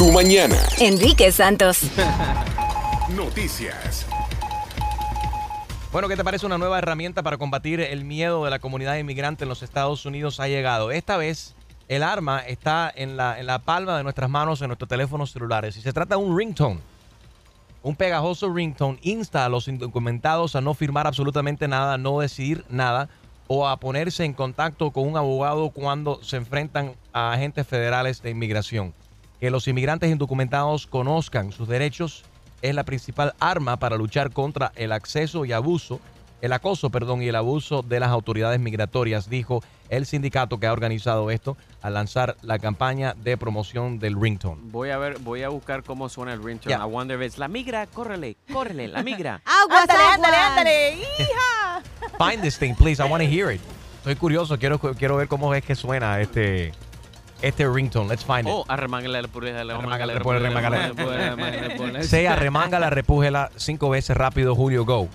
tu mañana. Enrique Santos. Noticias. Bueno, ¿qué te parece una nueva herramienta para combatir el miedo de la comunidad inmigrante en los Estados Unidos? Ha llegado. Esta vez el arma está en la, en la palma de nuestras manos en nuestros teléfonos celulares. Y se trata de un ringtone. Un pegajoso ringtone insta a los indocumentados a no firmar absolutamente nada, no decidir nada o a ponerse en contacto con un abogado cuando se enfrentan a agentes federales de inmigración. Que los inmigrantes indocumentados conozcan sus derechos es la principal arma para luchar contra el acceso y abuso, el acoso, perdón, y el abuso de las autoridades migratorias, dijo el sindicato que ha organizado esto al lanzar la campaña de promoción del ringtone. Voy a ver, voy a buscar cómo suena el ringtone. Yeah. I wonder if it's la migra, córrele, córrele, la migra. Aguas, Ándale, ándale, ándale. Hija. Find this thing, please. I want to hear it. Estoy curioso, quiero, quiero ver cómo es que suena este, este ringtone. Let's find it. Oh, arremángale la pureza, Arremángale, repule, remangale. arremángale. Sea remanga repújela cinco veces rápido, Julio, go.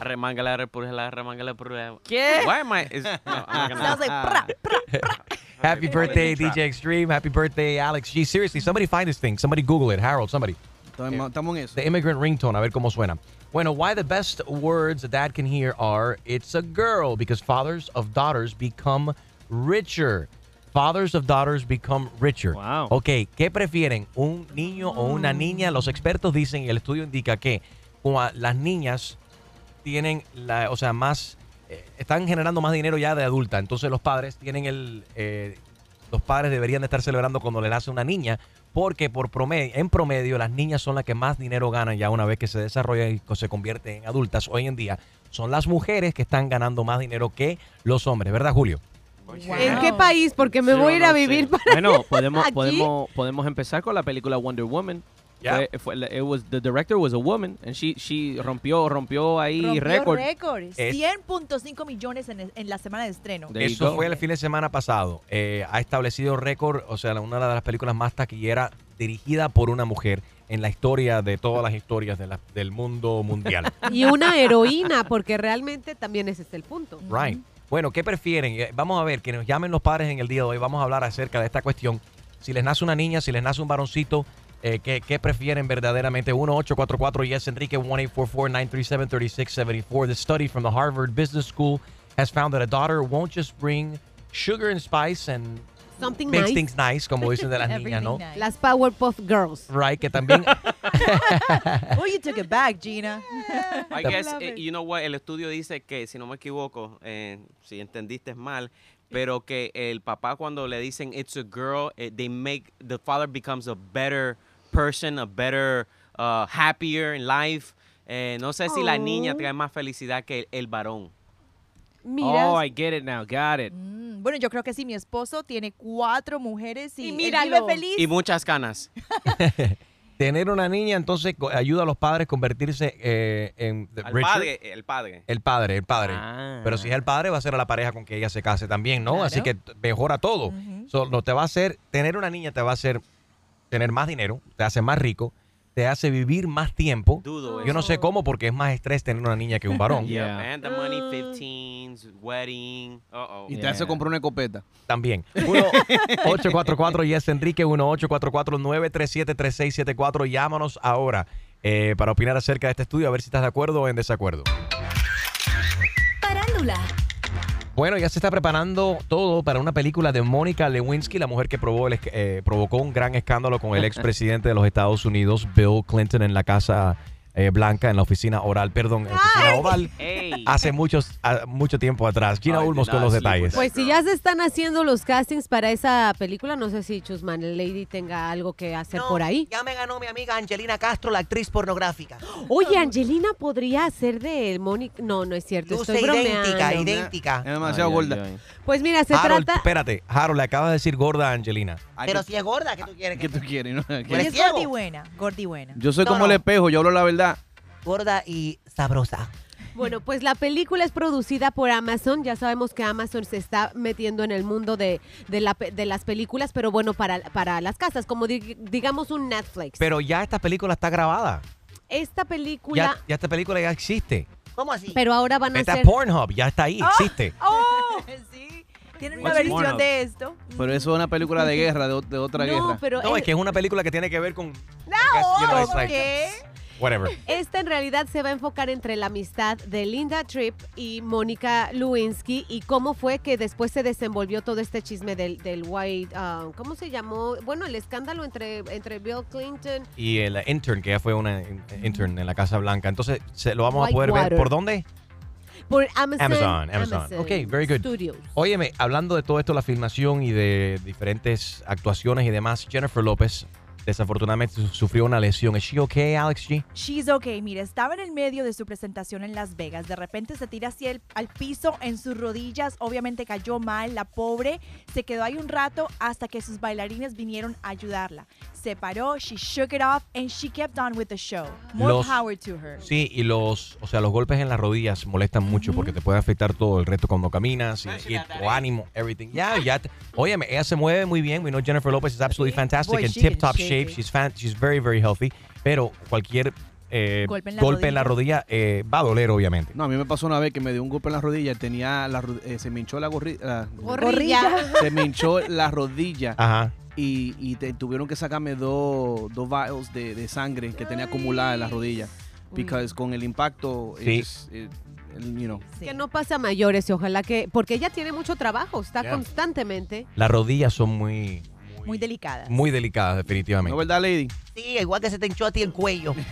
Arremángale, repújela, arremángale, repújela. ¿Qué? Why am I? is- no, I'm gonna- Sounds like pra, pra, pra. Happy birthday, DJ Extreme. Happy birthday, Alex G. Seriously, somebody find this thing. Somebody Google it. Harold, somebody. Estamos estamos en eso. The immigrant ringtone, a ver cómo suena. Bueno, why the best words a dad can hear are it's a girl because fathers of daughters become richer. Fathers of daughters become richer. Wow. Ok, ¿qué prefieren? ¿Un niño o una niña? Los expertos dicen y el estudio indica que las niñas tienen, la, o sea, más, eh, están generando más dinero ya de adulta. Entonces los padres tienen el, eh, los padres deberían de estar celebrando cuando le nace una niña, porque por promedio, en promedio las niñas son las que más dinero ganan ya una vez que se desarrollan y se convierten en adultas. Hoy en día son las mujeres que están ganando más dinero que los hombres, ¿verdad, Julio? ¿En qué país? Porque me Sí, voy a ir no a vivir para Bueno, podemos, aquí. podemos, podemos empezar con la película Wonder Woman. Yeah. Fue, fue- it was, the director was a woman and she, she rompió, rompió ahí récord. récord. Es- 100.5 millones en, en la semana de estreno. There Eso fue el fin de semana pasado. Eh, ha establecido récord, o sea, una de las películas más taquilleras dirigida por una mujer en la historia de todas las historias de la- del mundo mundial. Y una heroína, porque realmente también ese es el punto. Right. Bueno, ¿qué prefieren? Eh, Vamos a ver, que nos llamen los padres en el día de hoy. Vamos a hablar acerca de esta cuestión. Si les nace una niña, si les nace un varoncito, eh, ¿qué, prefieren verdaderamente? 1-844 Yes Enrique 1-844-937-3674. The study from the Harvard Business School has found that a daughter won't just bring sugar and spice and Something makes nice. things nice, como dicen de las niñas, ¿no? Nice. Las Powerpuff Girls. Right, que también Oh, you took it back, Gina. I guess, eh, it. you know what, el estudio dice que, si no me equivoco, eh, si entendiste mal, pero que el papá cuando le dicen it's a girl, eh, they make, the father becomes a better person, a better, uh, happier in life. Eh, no sé si la niña Oh. trae más felicidad que el, el varón. Mira. Oh, I get it now, got it. Mm, bueno, yo creo que sí, mi esposo tiene cuatro mujeres y, Y él míralo. vive feliz. Y muchas ganas. tener una niña entonces ayuda a los padres a convertirse eh, en Al padre, el padre. El padre, el padre. Ah. Pero si es el padre, va a ser a la pareja con que ella se case también, ¿no? Claro. Así que mejora todo. So, no te va a hacer, tener una niña te va a hacer tener más dinero, te hace más rico, te hace vivir más tiempo. Dudo Yo no sé cómo, porque es más estrés tener una niña que un varón. Yeah, Yeah. man, the money, 15s, wedding. Uh-oh. Y te hace comprar una escopeta. También. 1-844 Yes Enrique, 1-844-937-3674. Llámanos ahora eh, para opinar acerca de este estudio, a ver si estás de acuerdo o en desacuerdo. Parándula. Bueno, ya se está preparando todo para una película de Mónica Lewinsky, la mujer que probó el eh, provocó un gran escándalo con el expresidente de los Estados Unidos, Bill Clinton, en la Casa eh, Blanca, en la oficina oral, perdón, en la oficina oval, Hey. hace muchos, a- mucho tiempo atrás. Gina did Ulmos con los detalles. with Pues si ya se están haciendo los castings para esa película, no sé si Chusman Lady tenga algo que hacer por ahí. Ya me ganó mi amiga Angelina Castro, la actriz pornográfica. Oye, Angelina podría ser de Mónica. No, no es cierto. Luce Estoy idéntica, bromeando. idéntica. Es demasiado Ay, ay, gorda. ay. Pues mira, se Harold, trata. espérate, Harold, le acabas de decir gorda a Angelina. Ay, Pero ¿qué- si es gorda, ¿qué tú quieres? ¿Qué que tú quieres? no? ¿Tú Y eres es ciego? gordi buena, gordi buena. Yo soy No, como el espejo, yo hablo la verdad. Gorda y sabrosa. Bueno, pues la película es producida por Amazon. Ya sabemos que Amazon se está metiendo en el mundo de, de, la pe- de las películas, pero bueno, para, para las casas, como di- digamos un Netflix. Pero ya esta película está grabada. Esta película, Ya, ya esta película ya existe. ¿Cómo así? pero ahora van a Está ser... Pornhub, ya está ahí, existe. ¡Oh! sí. Tienen una versión de esto. Pero eso es una película de guerra, de, de otra no, guerra. pero No, es- es que es una película que tiene que ver con... No, ¿qué? Whatever. Esta en realidad se va a enfocar entre la amistad de Linda Tripp y Mónica Lewinsky y cómo fue que después se desenvolvió todo este chisme del, del White, ah, ¿cómo se llamó? Bueno, el escándalo entre, entre Bill Clinton. Y el intern, que ya fue una in- intern en la Casa Blanca. Entonces, se, lo vamos a poder ver. Whitewater. ¿Por dónde? Por Amazon. Amazon, Amazon. Ok, very good. Studios. Óyeme, hablando de todo esto, la filmación y de diferentes actuaciones y demás, Jennifer López desafortunadamente su- sufrió una lesión. ¿Es she okay, Alex G? She's okay. Mira, estaba en el medio de su presentación en Las Vegas. De repente se tira hacia el al piso en sus rodillas. Obviamente cayó mal. La pobre se quedó ahí un rato hasta que sus bailarines vinieron a ayudarla. Se paró, she shook it off, and she kept on with the show. More Los- power to her. Sí, y los, o sea, los golpes en las rodillas molestan mucho porque te puede afectar todo el resto cuando caminas, y, y tu ánimo, everything. Ya, ya. te- óyeme, ella se mueve muy bien. We know Jennifer Lopez is absolutely fantastic Boy, in she tip top shake shape. She's fan, she's very very healthy. Pero cualquier eh, Golpe en la golpe en la rodilla eh, va a doler, obviamente. No, a mí me pasó una vez que me dio un golpe en la rodilla, tenía la, eh, se me hinchó la gorrilla, Gorrilla. se me hinchó la rodilla Ajá. y, y te- tuvieron que sacarme dos dos vials de, de sangre que tenía acumulada en la rodilla. Porque con el impacto, Sí. it's- it- you know, Sí. Que no pasa a mayores y ojalá que, porque ella tiene mucho trabajo, está Yeah. constantemente. Las rodillas son muy, Muy delicadas. muy delicadas, definitivamente. ¿no verdad, Lady? Sí, igual que se te hinchó a ti el cuello.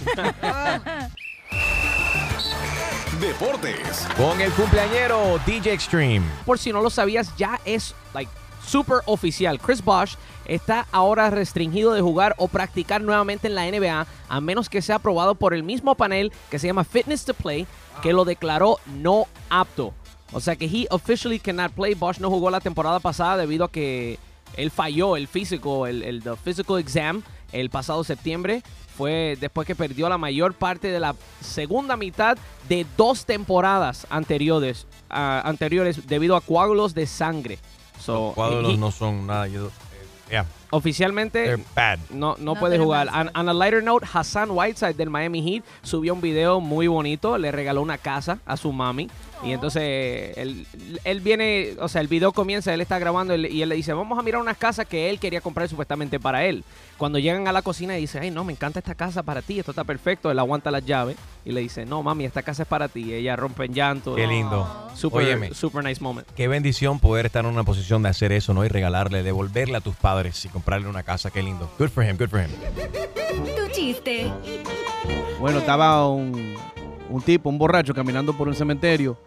Deportes. Con el cumpleañero DJ Extreme. por si no lo sabías, ya es like super oficial. Chris Bosh está ahora restringido de jugar o practicar nuevamente en la NBA a menos que sea aprobado por el mismo panel que se llama Fitness to Play que lo declaró no apto. O sea que he officially cannot play. Bosch no jugó la temporada pasada debido a que él falló el físico, el, el the physical exam el pasado septiembre. Fue después que perdió la mayor parte de la segunda mitad de dos temporadas anteriores, ah, anteriores debido a coágulos de sangre. So, Los he- no son nada. yo- eh, yeah, oficialmente bad. no, no, No puede jugar. On, on a lighter note, Hassan Whiteside del Miami Heat subió un video muy bonito. Le regaló una casa a su mami. Y entonces él, él viene, o sea, el video comienza, él está grabando él- y él le dice, vamos a mirar unas casas que él quería comprar supuestamente para él. Cuando llegan a la cocina y dice, ay, no, me encanta esta casa para ti, esto está perfecto. Él aguanta las llaves y le dice, no, mami, esta casa es para ti. Y ella rompe en llanto. Qué lindo. Super, Óyeme. super nice moment. Qué bendición poder estar en una posición de hacer eso, ¿no? Y regalarle, devolverle a tus padres y comprarle una casa. Qué lindo. Good for him, good for him. Tu chiste. Bueno, estaba un, un tipo, un borracho, caminando por un cementerio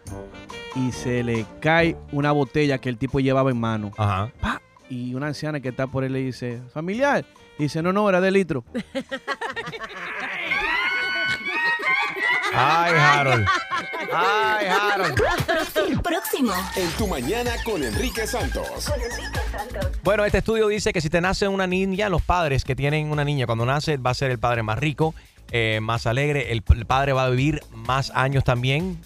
y se le cae una botella que el tipo llevaba en mano. Ajá. ¡Pa! Y una anciana que está por él le dice, familiar. Y dice, no, no, era de litro. Ay, Harold. Ay, Harold. Próximo. En tu mañana con Enrique Santos. Bueno, este estudio dice que si te nace una niña, los padres que tienen una niña cuando nace va a ser el padre más rico, eh, más alegre, el, el padre va a vivir más años también.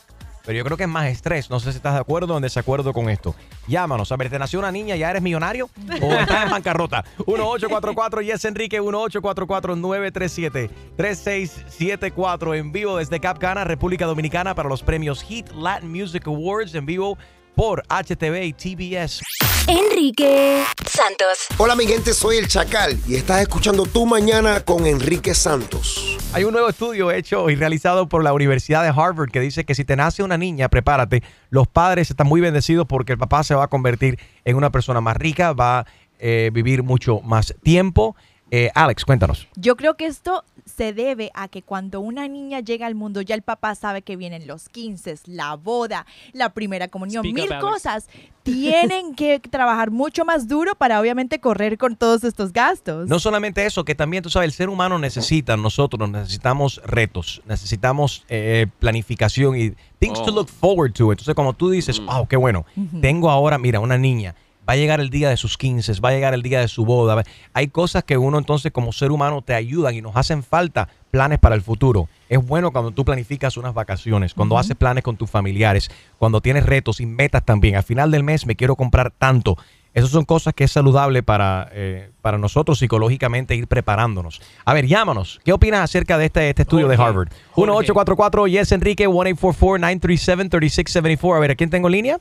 Pero yo creo que es más estrés. No sé si estás de acuerdo o en desacuerdo con esto. Llámanos. A ver, ¿te nació una niña? ¿Ya eres millonario? ¿O estás en bancarrota? 1844 Yes Enrique 1844-937-3674 en vivo desde Capcana, República Dominicana para los premios Heat Latin Music Awards en vivo por HTV y TBS. Enrique Santos. Hola mi gente, soy el Chacal y estás escuchando Tu Mañana con Enrique Santos. Hay un nuevo estudio hecho y realizado por la Universidad de Harvard que dice que si te nace una niña, prepárate, los padres están muy bendecidos porque el papá se va a convertir en una persona más rica, va a eh, vivir mucho más tiempo. Eh, Alex, cuéntanos. Yo creo que esto se debe a que cuando una niña llega al mundo, ya el papá sabe que vienen los 15, la boda, la primera comunión, Speak mil cosas. Tienen que trabajar mucho más duro para obviamente correr con todos estos gastos. No solamente eso, que también, tú sabes, el ser humano necesita, nosotros necesitamos retos, necesitamos eh, planificación y things to Oh. look forward to. Entonces, como tú dices, wow, qué bueno, tengo ahora, mira, una niña, va a llegar el día de sus 15, va a llegar el día de su boda. Hay cosas que uno entonces como ser humano te ayudan y nos hacen falta planes para el futuro. Es bueno cuando tú planificas unas vacaciones, cuando haces planes con tus familiares, cuando tienes retos y metas también. Al final del mes me quiero comprar tanto. Esas son cosas que es saludable para, eh, para nosotros psicológicamente ir preparándonos. A ver, llámanos. ¿Qué opinas acerca de este, este estudio de Harvard? Jorge. 1844 Yes Enrique 1844 937 3674 A ver, ¿a quién tengo en línea?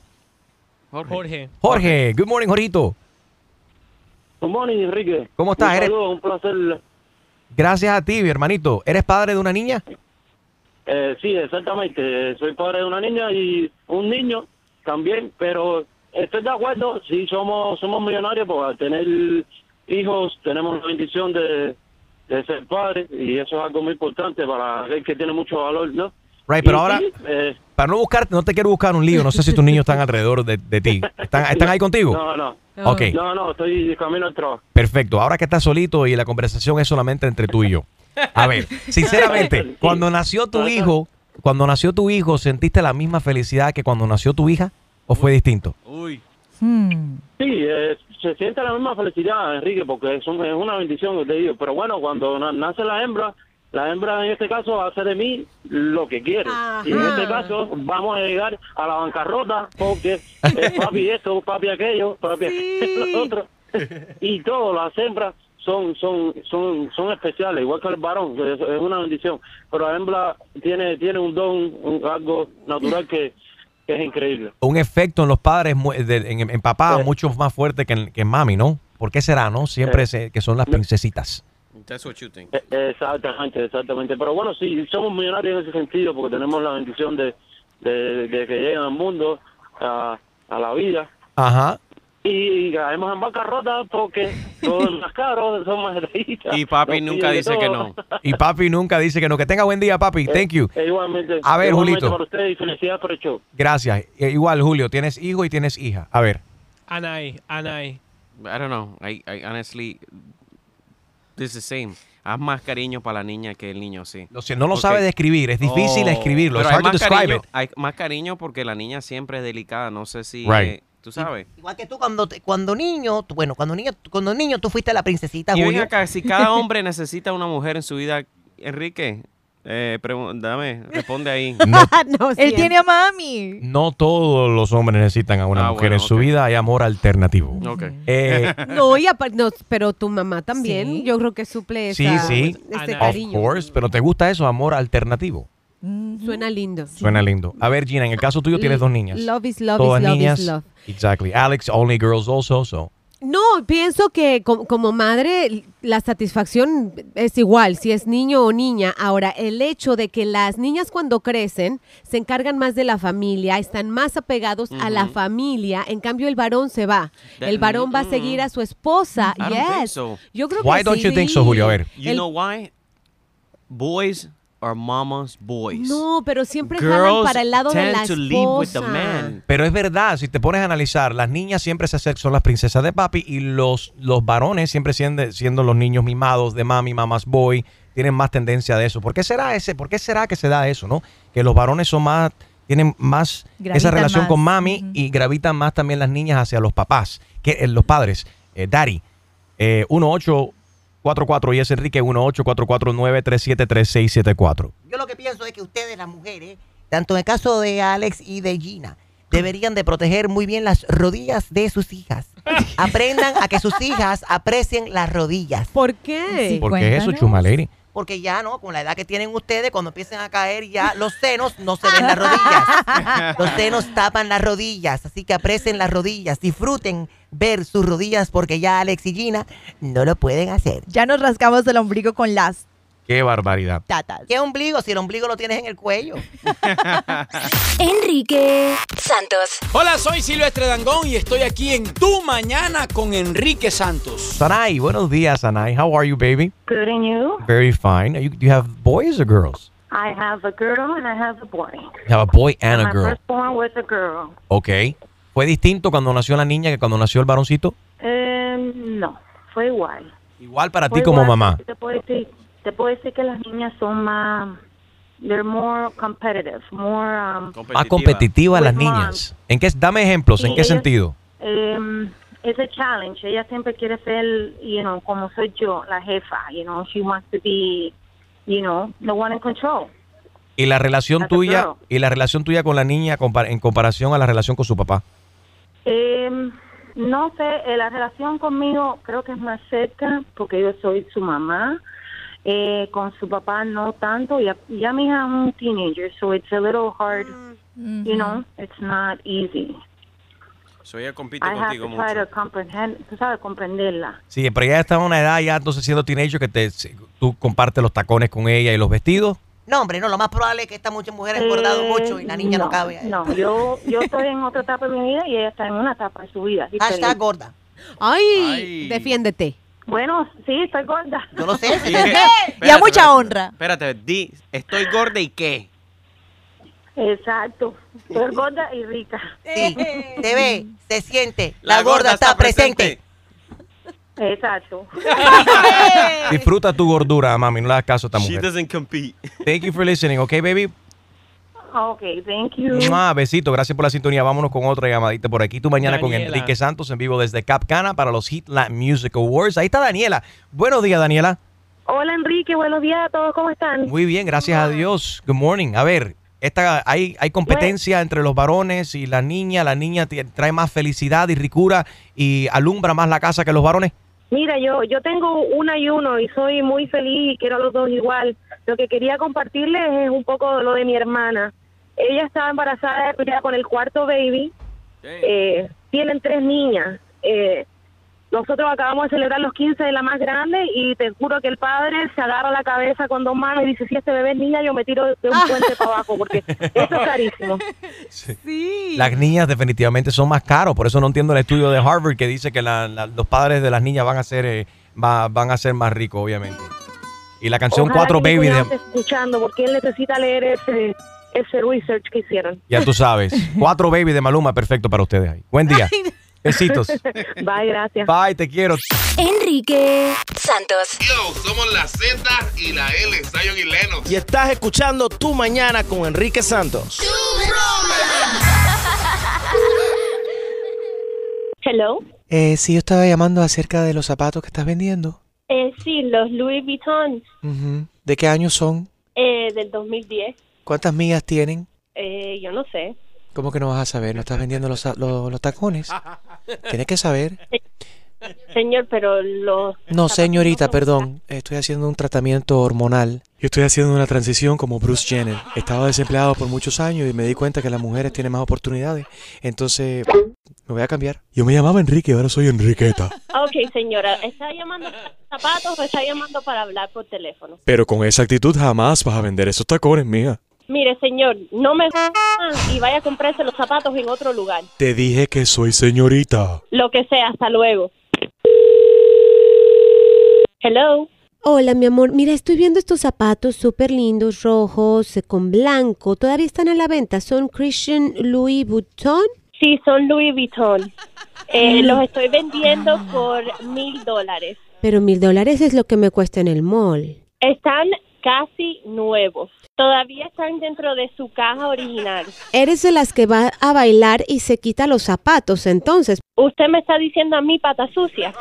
Jorge. Jorge, good morning, Jorito. Good morning, Enrique. ¿Cómo estás? Un saludo, un placer. Gracias a ti, mi hermanito. ¿Eres padre de una niña? Eh, sí, exactamente. Soy padre de una niña y un niño también, pero estoy de acuerdo. Sí, somos somos millonarios, pues al tener hijos tenemos la bendición de, de ser padres y eso es algo muy importante para aquel que tiene mucho valor, ¿no? Right, pero ahora, sí, eh, para no buscarte, no te quiero buscar un lío. No sé si tus niños están alrededor de, de ti. ¿Están, ¿Están ahí contigo? No, no. Ok. No, no, estoy de camino trabajo. Perfecto. Ahora que estás solito y la conversación es solamente entre tú y yo. A ver, sinceramente, cuando nació tu hijo, cuando nació tu hijo, ¿sentiste la misma felicidad que cuando nació tu hija? ¿O fue distinto? Uy. Hmm. Sí, eh, se siente la misma felicidad, Enrique, porque es, un- es una bendición de Dios. Pero bueno, cuando na- nace la hembra, la hembra en este caso hace de mí lo que quiere. Y en este caso vamos a llegar a la bancarrota porque es papi esto, papi aquello, papi aquello, lo otro. Y todas las hembras son son son son especiales, igual que el varón, que es, es una bendición. Pero la hembra tiene tiene un don, un- algo natural que, que es increíble. Un efecto en los padres, en, en papá, mucho más fuerte que en, que en mami, ¿no? ¿Por qué será, no? Siempre se- que son las princesitas. That's what you think. Eh, Exactamente, exactamente. Pero bueno, sí, somos millonarios en ese sentido porque tenemos la bendición de, de, de que lleguen al mundo, a, a la vida. Ajá. Y, caemos en bancarrota porque todo es más caro, son más. Y papi nos nunca dice que todo. Y papi nunca dice que no. Que tenga buen día, papi. Thank you. Eh, igualmente. A ver, igualmente Julito. para usted y felicidades por el show. Gracias. Eh, igual, Julio, tienes hijo y tienes hija. A ver. Anay, Anay. I don't know. I, I honestly, this is the same. Haz más cariño para la niña que el niño, sí. No lo sabe describir, es difícil escribirlo, Pero it's hay más cariño. Hay más cariño porque la niña siempre es delicada. No sé si, Right. eh, tú sabes. Igual que tú cuando, te- cuando niño, tú- bueno, cuando niño, cuando niño tú fuiste la princesita, Y ven Julio. acá, si cada hombre necesita una mujer en su vida, Enrique, eh, dame, responde ahí. No, Él tiene a mami. no todos los hombres necesitan a una Ah, mujer bueno, en su vida, hay amor alternativo. Ok. Eh, No, y apar- no, pero tu mamá también, yo creo que suple sí, esa- sí. este Of cariño. course, pero ¿te gusta eso, amor alternativo? Suena lindo. Suena lindo. A ver, Gina, en el caso tuyo tienes dos niñas. Love is love Todas is love niñas. is love. Exactly. Alex, only girls also, so. No, pienso que co- como madre la satisfacción es igual, si es niño o niña. Ahora, el hecho de que las niñas cuando crecen se encargan más de la familia, están más apegados a la familia, en cambio el varón se va. That- El varón va a seguir a su esposa. I don't think Yes. so. Yo creo Why que don't sí. you think so, Julio? A ver. You El- know why? Boys are mama's boys. No, pero siempre jalan Girls para el lado de tend la to leave with the esposa. man. Pero es verdad, si te pones a analizar, las niñas siempre se hacen- son las princesas de papi y los, los varones siempre siendo, siendo los niños mimados de mami, mamás boy, tienen más tendencia de eso. ¿Por qué será ese? ¿Por qué será que se da eso, no? Que los varones son más, tienen más esa Gravitan relación más. con mami y gravitan más también las niñas hacia los papás, que eh, los padres. Eh, Daddy, eh, 1844 y es Enrique 1844-937-3674. Yo lo que pienso es que ustedes, las mujeres, tanto en el caso de Alex y de Gina, deberían de proteger muy bien las rodillas de sus hijas. Aprendan a que sus hijas aprecien las rodillas. ¿Por qué? ¿Por qué eso, Chuma Lady? Porque ya no, con la edad que tienen ustedes, cuando empiecen a caer ya los senos no se ven las rodillas. Los senos tapan las rodillas, así que aprecien las rodillas, disfruten ver sus rodillas porque ya Alex y Gina no lo pueden hacer. Ya nos rascamos el ombligo con las Qué barbaridad. tatas. ¿Qué ombligo? Si el ombligo lo tienes en el cuello. Enrique Santos. Hola, soy Silvestre Dangón y estoy aquí en Tu Mañana con Enrique Santos. Sanai, buenos días, Sanai. How are you, baby? Good and you? Very fine. Are you, do you have boys or girls? I have a girl and I have a boy. You have a boy and a My girl. firstborn was a girl. Ok. ¿Fue distinto cuando nació la niña que cuando nació el varoncito? Eh, no, fue igual. Igual para Fue ti como igual, mamá. Te puedo, decir, te puedo decir que las niñas son más... They're more competitive, more... Um, Más competitivas las mom. niñas. ¿En qué, dame ejemplos. ¿En qué ellas- sentido? um, it's a challenge. Ella siempre quiere ser, you know, como soy yo, la jefa. You know, she wants to be, you know, the one in control. Y la relación tuya girl. y la relación tuya con la niña en comparación a la relación con su papá. Eh, no sé, eh, la relación conmigo creo que es más cerca porque yo soy su mamá. Eh, con su papá no tanto. Ya, ya mi hija es un teenager, so it's a little hard. You know, it's not easy. So ella compite I have contigo to try mucho. to comprehend, tú sabes, comprenderla. Sí, pero ella está en una edad ya entonces siendo teenager que te, tú compartes los tacones con ella y los vestidos. No, hombre, no, lo más probable es que esta mucha mujer ha engordado Eh, mucho y la niña no, cabe. ahí. No, yo, yo estoy en otra etapa de mi vida y ella está en una etapa de su vida. Hashtag diferente. gorda. Ay, defiéndete. Bueno, sí, estoy gorda. Yo lo sé. ¿Y qué? Y a mucha espérate. honra. Espérate, di, estoy gorda y qué. Exacto. Estoy gorda y rica. Sí, se ve, se siente. La, gorda, está, presente. Exacto. Disfruta tu gordura, mami, no le hagas caso a esta She mujer. doesn't compete. Thank you for listening, okay, baby? Ok, thank you. Mua, besito, gracias por la sintonía. Vámonos con otra llamadita por aquí. Tú mañana con. Enrique Santos en vivo desde Cap Cana para los Hit Latin Music Awards. Ahí está Daniela. Buenos días, Daniela. Hola Enrique, buenos días a todos, ¿cómo están? Muy bien, gracias a Dios. Good morning. A ver, esta, hay, hay competencia entre los varones y la niña. La niña trae más felicidad y ricura y alumbra más la casa que los varones. Mira, yo yo tengo una y uno y soy muy feliz y quiero a los dos igual. Lo que quería compartirles es un poco lo de mi hermana. Ella estaba embarazada ya con el cuarto baby. Eh, tienen tres niñas. Eh, nosotros acabamos de celebrar los 15 de la más grande y te juro que el padre se agarra la cabeza con dos manos y dice, si este bebé es niña, yo me tiro de un puente para abajo porque eso es carísimo. Las niñas definitivamente son más caros. Por eso no entiendo el estudio de Harvard que dice que la- la- los padres de las niñas van a ser, eh, va- van a ser más ricos, obviamente. Y la canción Ojalá Cuatro que mi Baby cuñado de... escuchando porque él necesita leer ese, ese research que hicieron. Ya tú sabes. Cuatro Baby de Maluma, perfecto para ustedes ahí. Buen día. Besitos. Bye, gracias. Bye, te quiero. Enrique Santos. Yo, somos la Z y la L, Zion y Lennox. Y estás escuchando Tu Mañana con Enrique Santos. Hello. Eh, sí, yo estaba llamando acerca de los zapatos que estás vendiendo. Eh, sí, los Louis Vuitton Ujú. ¿De qué año son? eh, del 2010. ¿Cuántas millas tienen? Eh, yo no sé. ¿Cómo que no vas a saber? ¿No estás vendiendo los, los tacones? Tienes que saber. Señor, pero los... No, señorita, perdón. Estoy haciendo un tratamiento hormonal. Yo estoy haciendo una transición como Bruce Jenner. Estaba desempleado por muchos años y me di cuenta que las mujeres tienen más oportunidades. Entonces, me voy a cambiar. Yo me llamaba Enrique, ahora soy Enriqueta. Ok, señora, ¿está llamando para zapatos o está llamando para hablar por teléfono? Pero con esa actitud jamás vas a vender esos tacones, mía. Mire, señor, no me y vaya a comprarse los zapatos en otro lugar. Te dije que soy señorita. Lo que sea, hasta luego. Hello. Hola, mi amor. Mira, estoy viendo estos zapatos súper lindos, rojos, eh, con blanco. Todavía están a la venta. ¿Son Christian Louis Vuitton? Sí, son Louis Vuitton. Eh, los estoy vendiendo por mil dólares. Pero mil dólares es lo que me cuesta en el mall. Están casi nuevos. Todavía están dentro de su caja original. Eres de las que va a bailar y se quita los zapatos, entonces. Usted me está diciendo a mí pata sucia.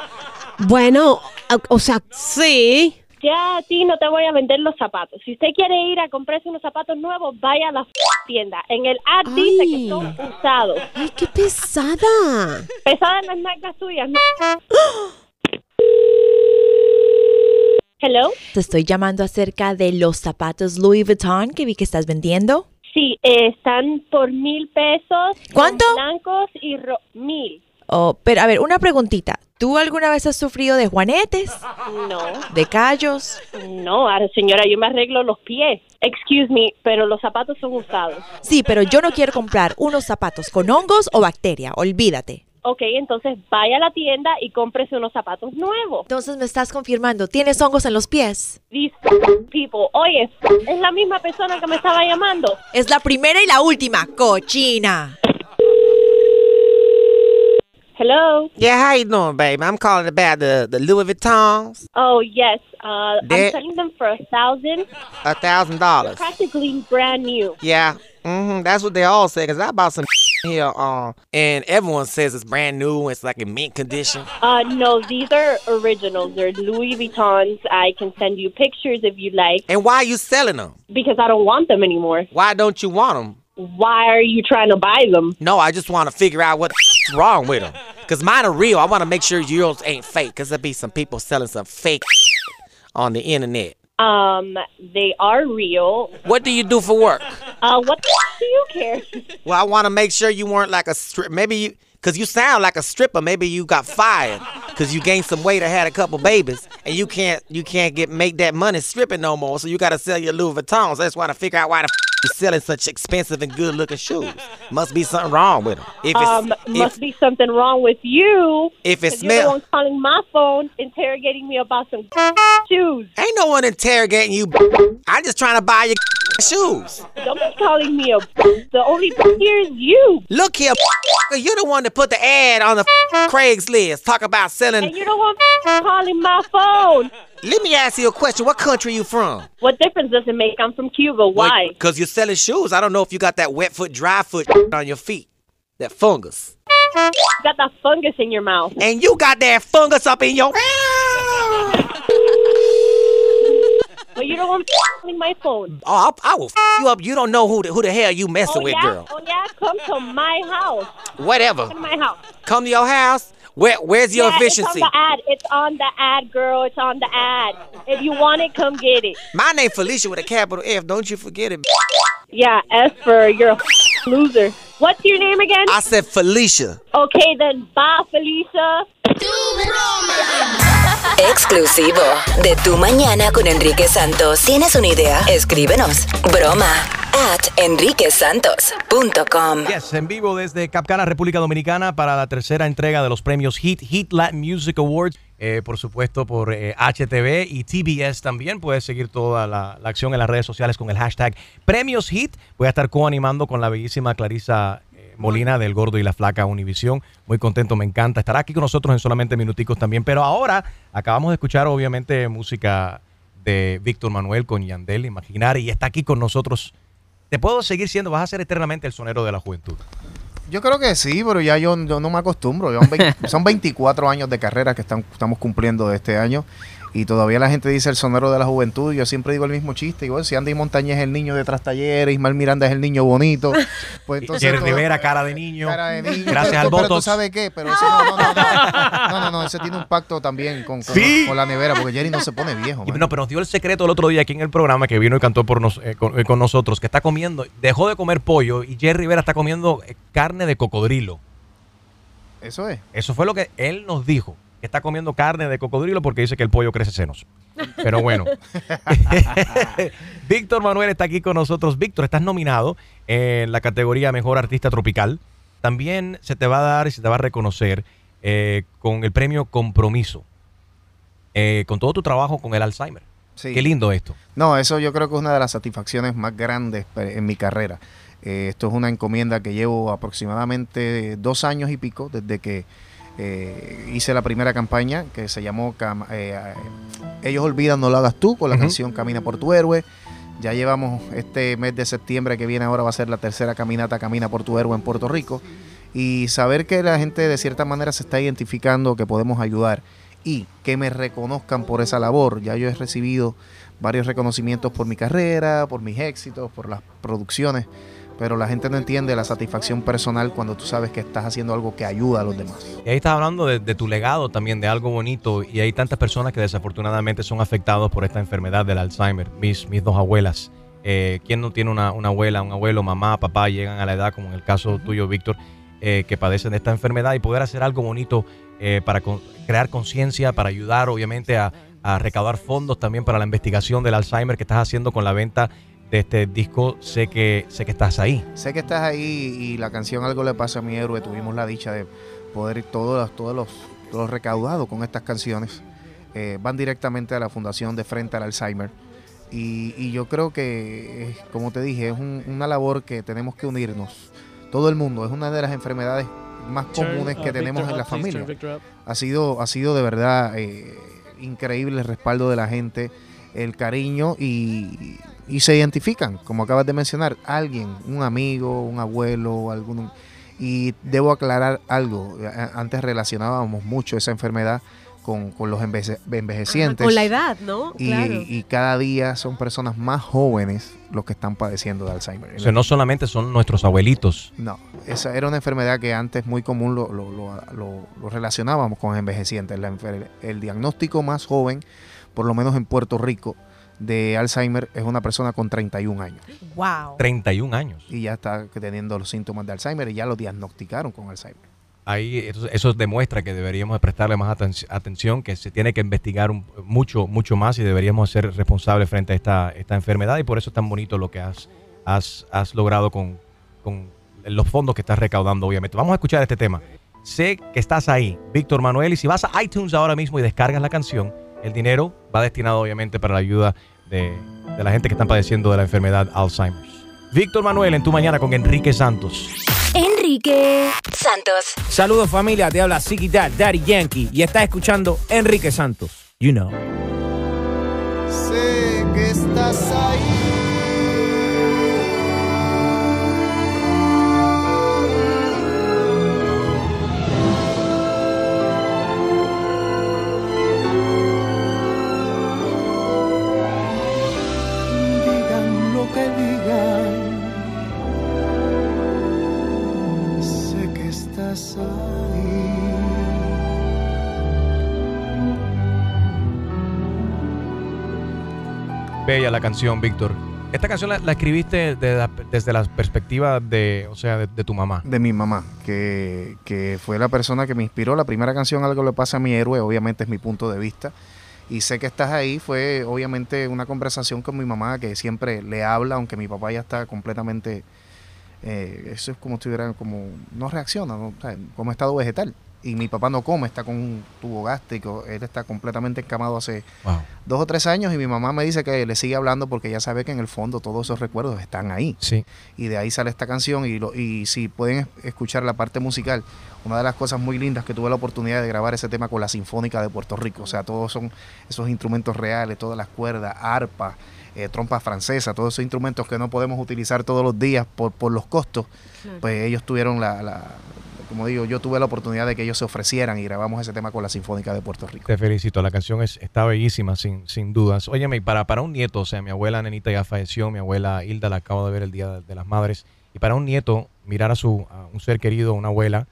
Bueno, o- o sea, sí. Ya a ti no te voy a vender los zapatos. Si usted quiere ir a comprarse unos zapatos nuevos, vaya a la tienda. En el ad dice que son usados. ¡Ay, qué pesada! Pesadas las nalgas suyas. ¿no? Hello. Te estoy llamando acerca de los zapatos Louis Vuitton que vi que estás vendiendo. Sí, eh, están por mil pesos. ¿Cuánto? Blancos y ro- mil. Oh, pero a ver, una preguntita. ¿Tú alguna vez has sufrido de juanetes? No. ¿De callos? No, señora, yo me arreglo los pies. Excuse me, pero los zapatos son usados. Sí, pero yo no quiero comprar unos zapatos con hongos o bacteria. Olvídate. Ok, entonces vaya a la tienda y cómprese unos zapatos nuevos. Entonces me estás confirmando, ¿tienes hongos en los pies? These people, oye, es la misma persona que me estaba llamando. Es la primera y la última, cochina. Hello. Yeah, how you doing, baby? I'm calling about the, the Louis Vuittons. Oh yes, uh, I'm selling them for a thousand. A thousand dollars. Practically brand new. Yeah, hmm that's what they all say. Cause I bought some here, um, and everyone says it's brand new. It's like in mint condition. Uh, no, these are originals. They're Louis Vuittons. I can send you pictures if you like. And why are you selling them? Because I don't want them anymore. Why don't you want them? Why are you trying to buy them? No, I just want to figure out what's wrong with them. Cause mine are real. I want to make sure yours ain't fake. Cause there be some people selling some fake on the internet. Um, they are real. What do you do for work? Uh, what the do you care? Well, I want to make sure you weren't like a strip. Maybe you, Cause you sound like a stripper. Maybe you got fired because you gained some weight or had a couple babies, and you can't you can't get make that money stripping no more. So you gotta sell your Louis Vuittons. That's why to figure out why the you selling such expensive and good looking shoes. Must be something wrong with them. If it's um, if, must be something wrong with you. If it 'cause you're the one calling my phone, interrogating me about some shoes. ain't no one interrogating you. I'm just trying to buy your shoes. Don't be calling me a. The only here is you. Look here, you're the one that put the ad on the Craigslist. Talk about selling. And you're the one calling my phone. Let me ask you a question. What country are you from? What difference does it make? I'm from Cuba. Why? Because you're selling shoes. I don't know if you got that wet foot, dry foot on your feet. That fungus. You got that fungus in your mouth. And you got that fungus up in your. But you're the one calling my phone. Oh, I, I will f you up. You don't know who the, who the hell you messing oh, with, yeah? girl. Oh, yeah? Come to my house. Whatever. Come to my house. Come to your house. Where, where's your yeah, efficiency? It's on the ad. It's on the ad, girl. It's on the ad. If you want it, come get it. My name Felicia with a capital F. Don't you forget it. Yeah, S for you're a loser. What's your name again? I said Felicia. Okay, then bye, Felicia. Exclusivo de Tu Mañana con Enrique Santos. ¿Tienes una idea? Escríbenos. Broma at enriquesantos.com. Yes, en vivo desde Capcana, República Dominicana, para la tercera entrega de los premios HIT, HIT Latin Music Awards. Eh, por supuesto, por eh, HTV y TBS también. Puedes seguir toda la, la acción en las redes sociales con el hashtag Premios HIT. Voy a estar coanimando con la bellísima Clarisa eh, Molina del Gordo y la Flaca Univisión. Muy contento, me encanta. Estará aquí con nosotros en solamente minuticos también. Pero ahora acabamos de escuchar, obviamente, música de Víctor Manuel con Yandel, Imaginar, y está aquí con nosotros. Te puedo seguir siendo, vas a ser eternamente el sonero de la juventud. Yo creo que sí, pero ya yo, yo no me acostumbro. Son, 20 son 24 años de carrera que están, estamos cumpliendo de este año. Y todavía la gente dice el sonero de la juventud. Yo siempre digo el mismo chiste. Igual si Andy Montaña es el niño de tras talleres, Ismael Miranda es el niño bonito. Pues entonces Jerry Rivera, cara de niño. cara de niño. Gracias pero, al tú sabes qué, pero ese no, no, no, no, no, no, no, ese tiene un pacto también con, con, Sí. con la nevera, porque Jerry no se pone viejo. Y. No, pero nos dio el secreto el otro día aquí en el programa que vino y cantó por nos- eh, con, eh, con nosotros, que está comiendo, dejó de comer pollo y Jerry Rivera está comiendo eh, carne de cocodrilo. Eso es. Eso fue lo que él nos dijo, que está comiendo carne de cocodrilo porque dice que el pollo crece senos. Pero bueno. Víctor Manuel está aquí con nosotros. Víctor, estás nominado en la categoría Mejor Artista Tropical. También se te va a dar y se te va a reconocer eh, con el premio Compromiso. eh, con todo tu trabajo con el Alzheimer. Sí. Qué lindo esto. No, eso yo creo que es una de las satisfacciones más grandes pe- en mi carrera. Eh, esto es una encomienda que llevo aproximadamente dos años y pico desde que eh, hice la primera campaña que se llamó Cam- eh, eh, Ellos olvidan, no lo hagas tú, con la canción Camina por tu héroe. Ya llevamos este mes de septiembre que viene ahora va a ser la tercera caminata Camina por tu héroe en Puerto Rico. Y saber que la gente de cierta manera se está identificando, que podemos ayudar y que me reconozcan por esa labor. Ya yo he recibido varios reconocimientos por mi carrera, por mis éxitos, por las producciones, pero la gente no entiende la satisfacción personal cuando tú sabes que estás haciendo algo que ayuda a los demás. Y ahí estás hablando de, de tu legado también, de algo bonito. Y hay tantas personas que desafortunadamente son afectados por esta enfermedad del Alzheimer. Mis, mis dos abuelas. Eh, ¿Quién no tiene una, una abuela, un abuelo, mamá, papá, llegan a la edad, como en el caso tuyo, Víctor, eh, que padecen de esta enfermedad y poder hacer algo bonito eh, para con- crear conciencia, para ayudar, obviamente, a, a recaudar fondos también para la investigación del Alzheimer que estás haciendo con la venta de este disco? Sé que, sé que estás ahí. Sé que estás ahí y la canción Algo le pasa a mi héroe, tuvimos la dicha de poder ir todos, los- todos los, todos recaudados con estas canciones eh, van directamente a la Fundación de Frente al Alzheimer. Y, y yo creo que, como te dije, es un- una labor que tenemos que unirnos. Todo el mundo, es una de las enfermedades más comunes que uh, tenemos en la familia. Ha sido, ha sido de verdad eh, increíble el respaldo de la gente, el cariño y, y se identifican, como acabas de mencionar, alguien, un amigo, un abuelo, algún... Y debo aclarar algo, a- antes relacionábamos mucho esa enfermedad con, con los enveje- envejecientes. Con la edad, ¿no? Y, claro. y cada día son personas más jóvenes los que están padeciendo de Alzheimer. O sea, no solamente son nuestros abuelitos. No, esa era una enfermedad que antes muy común lo, lo- lo- lo- lo relacionábamos con envejecientes. La el diagnóstico más joven, por lo menos en Puerto Rico, de Alzheimer es una persona con 31 años. Wow. 31 años. Y ya está teniendo los síntomas de Alzheimer y ya lo diagnosticaron con Alzheimer. ahí eso, eso demuestra que deberíamos prestarle más aten- atención, que se tiene que investigar un- mucho, mucho más y deberíamos ser responsables frente a esta, esta enfermedad y por eso es tan bonito lo que has, has, has logrado con, con los fondos que estás recaudando, obviamente. Vamos a escuchar este tema. Sé que estás ahí, Víctor Manuel, y si vas a iTunes ahora mismo y descargas la canción, el dinero va destinado obviamente para la ayuda de, de la gente que están padeciendo de la enfermedad Alzheimer. Víctor Manuel en tu mañana con Enrique Santos. Enrique Santos. Saludos familia, te habla Ziggy Dad, Daddy Yankee y estás escuchando Enrique Santos. You know. Sé que estás ahí. Digan. Sé que estás ahí. Bella la canción, Víctor. Esta canción la, la escribiste de la- desde la perspectiva de, o sea, de, de tu mamá. De mi mamá, que, que fue la persona que me inspiró. La primera canción, Algo le pasa a mi héroe, obviamente es mi punto de vista. Y sé que estás ahí, fue obviamente una conversación con mi mamá que siempre le habla, aunque mi papá ya está completamente, eh, eso es como estuviera como, no reacciona, ¿no? O sea, como estado vegetal. Y mi papá no come, está con un tubo gástrico, él está completamente encamado hace Wow. dos o tres años y mi mamá me dice que le sigue hablando porque ya sabe que en el fondo todos esos recuerdos están ahí. Sí. Y de ahí sale esta canción y, lo, y si pueden es- escuchar la parte musical, una de las cosas muy lindas que tuve la oportunidad de grabar ese tema con la Sinfónica de Puerto Rico, o sea, todos son esos instrumentos reales, todas las cuerdas, arpa, eh, trompa francesa, todos esos instrumentos que no podemos utilizar todos los días por, por los costos, Claro. pues ellos tuvieron la, la- como digo, yo tuve la oportunidad de que ellos se ofrecieran y grabamos ese tema con la Sinfónica de Puerto Rico. Te felicito, la canción es, está bellísima, sin, sin dudas. Óyeme, para, para un nieto, o sea, mi abuela Nenita ya falleció, mi abuela Hilda la acabo de ver el Día de, de las Madres, y para un nieto mirar a, su, a un ser querido, una abuela,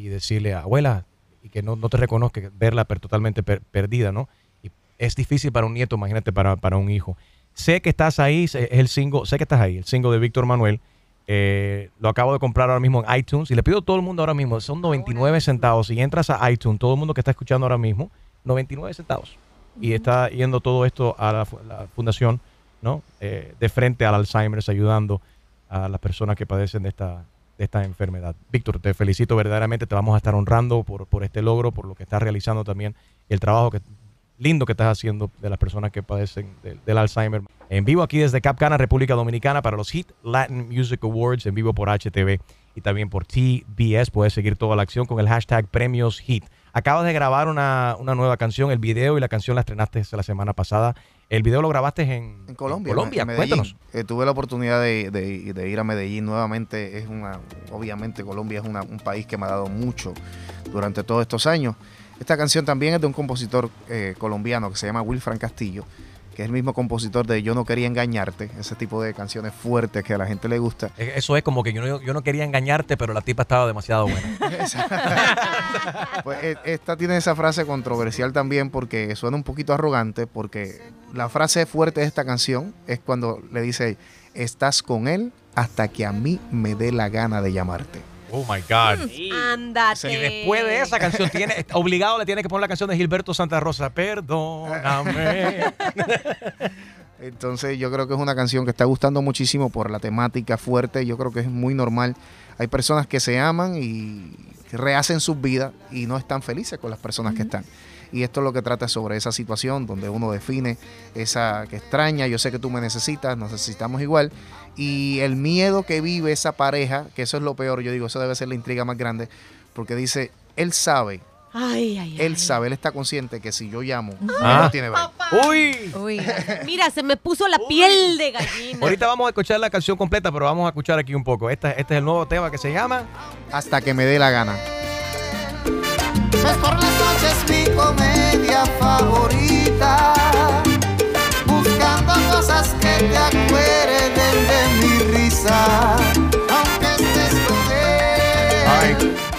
y decirle, abuela, y que no, no te reconozca, verla totalmente per- perdida, ¿no? Y es difícil para un nieto, imagínate, para, para un hijo. Sé que estás ahí, es el single, sé que estás ahí, el single de Víctor Manuel. eh, lo acabo de comprar ahora mismo en iTunes y le pido a todo el mundo ahora mismo, son 99 centavos. Si entras a iTunes, todo el mundo que está escuchando ahora mismo, 99 centavos. Y está yendo todo esto a la fundación, ¿no? Eh, de frente al Alzheimer, ayudando a las personas que padecen de esta, esta enfermedad. Víctor, te felicito verdaderamente, te vamos a estar honrando por, por este logro, por lo que estás realizando también, el trabajo lindo que estás haciendo de las personas que padecen del- del Alzheimer. En vivo aquí desde Cap Cana, República Dominicana, para los Hit Latin Music Awards, en vivo por HTV y también por TBS. Puedes seguir toda la acción con el hashtag Premios Hit. Acabas de grabar una, una nueva canción, el video y la canción la estrenaste la semana pasada. El video lo grabaste en, En Colombia. Colombia, en Medellín. cuéntanos. Eh, tuve la oportunidad de, de- de ir a Medellín nuevamente. Es una, obviamente Colombia es una- un país que me ha dado mucho durante todos estos años. Esta canción también es de un compositor eh, colombiano que se llama Wilfran Castillo, que es el mismo compositor de Yo no quería engañarte, ese tipo de canciones fuertes que a la gente le gusta. E- Eso es como que yo no, yo no quería engañarte, pero la tipa estaba demasiado buena. Pues eh, esta tiene esa frase controversial también porque suena un poquito arrogante, porque la frase fuerte de esta canción es cuando le dice, estás con él hasta que a mí me dé la gana de llamarte. Oh my God. Ándate. Y después de esa canción, tiene, obligado le tiene que poner la canción de Gilberto Santa Rosa. Perdóname. Entonces yo creo que es una canción que está gustando muchísimo por la temática fuerte, yo creo que es muy normal. Hay personas que se aman y rehacen sus vidas y no están felices con las personas que están. Y esto es lo que trata sobre esa situación donde uno define esa que extraña, yo sé que tú me necesitas, nos necesitamos igual. Y el miedo que vive esa pareja, que eso es lo peor, yo digo, eso debe ser la intriga más grande, porque dice, él sabe, Ay, ay, ay. él sabe, él está consciente que si yo llamo, Ah. no tiene break. Uy. Mira, se me puso la piel de gallina. Ahorita vamos a escuchar la canción completa, pero vamos a escuchar aquí un poco. Esta- este es el nuevo tema que se llama Hasta que me dé la gana. Es por las noches mi comedia favorita. Buscando cosas que te acuerden de mi risa.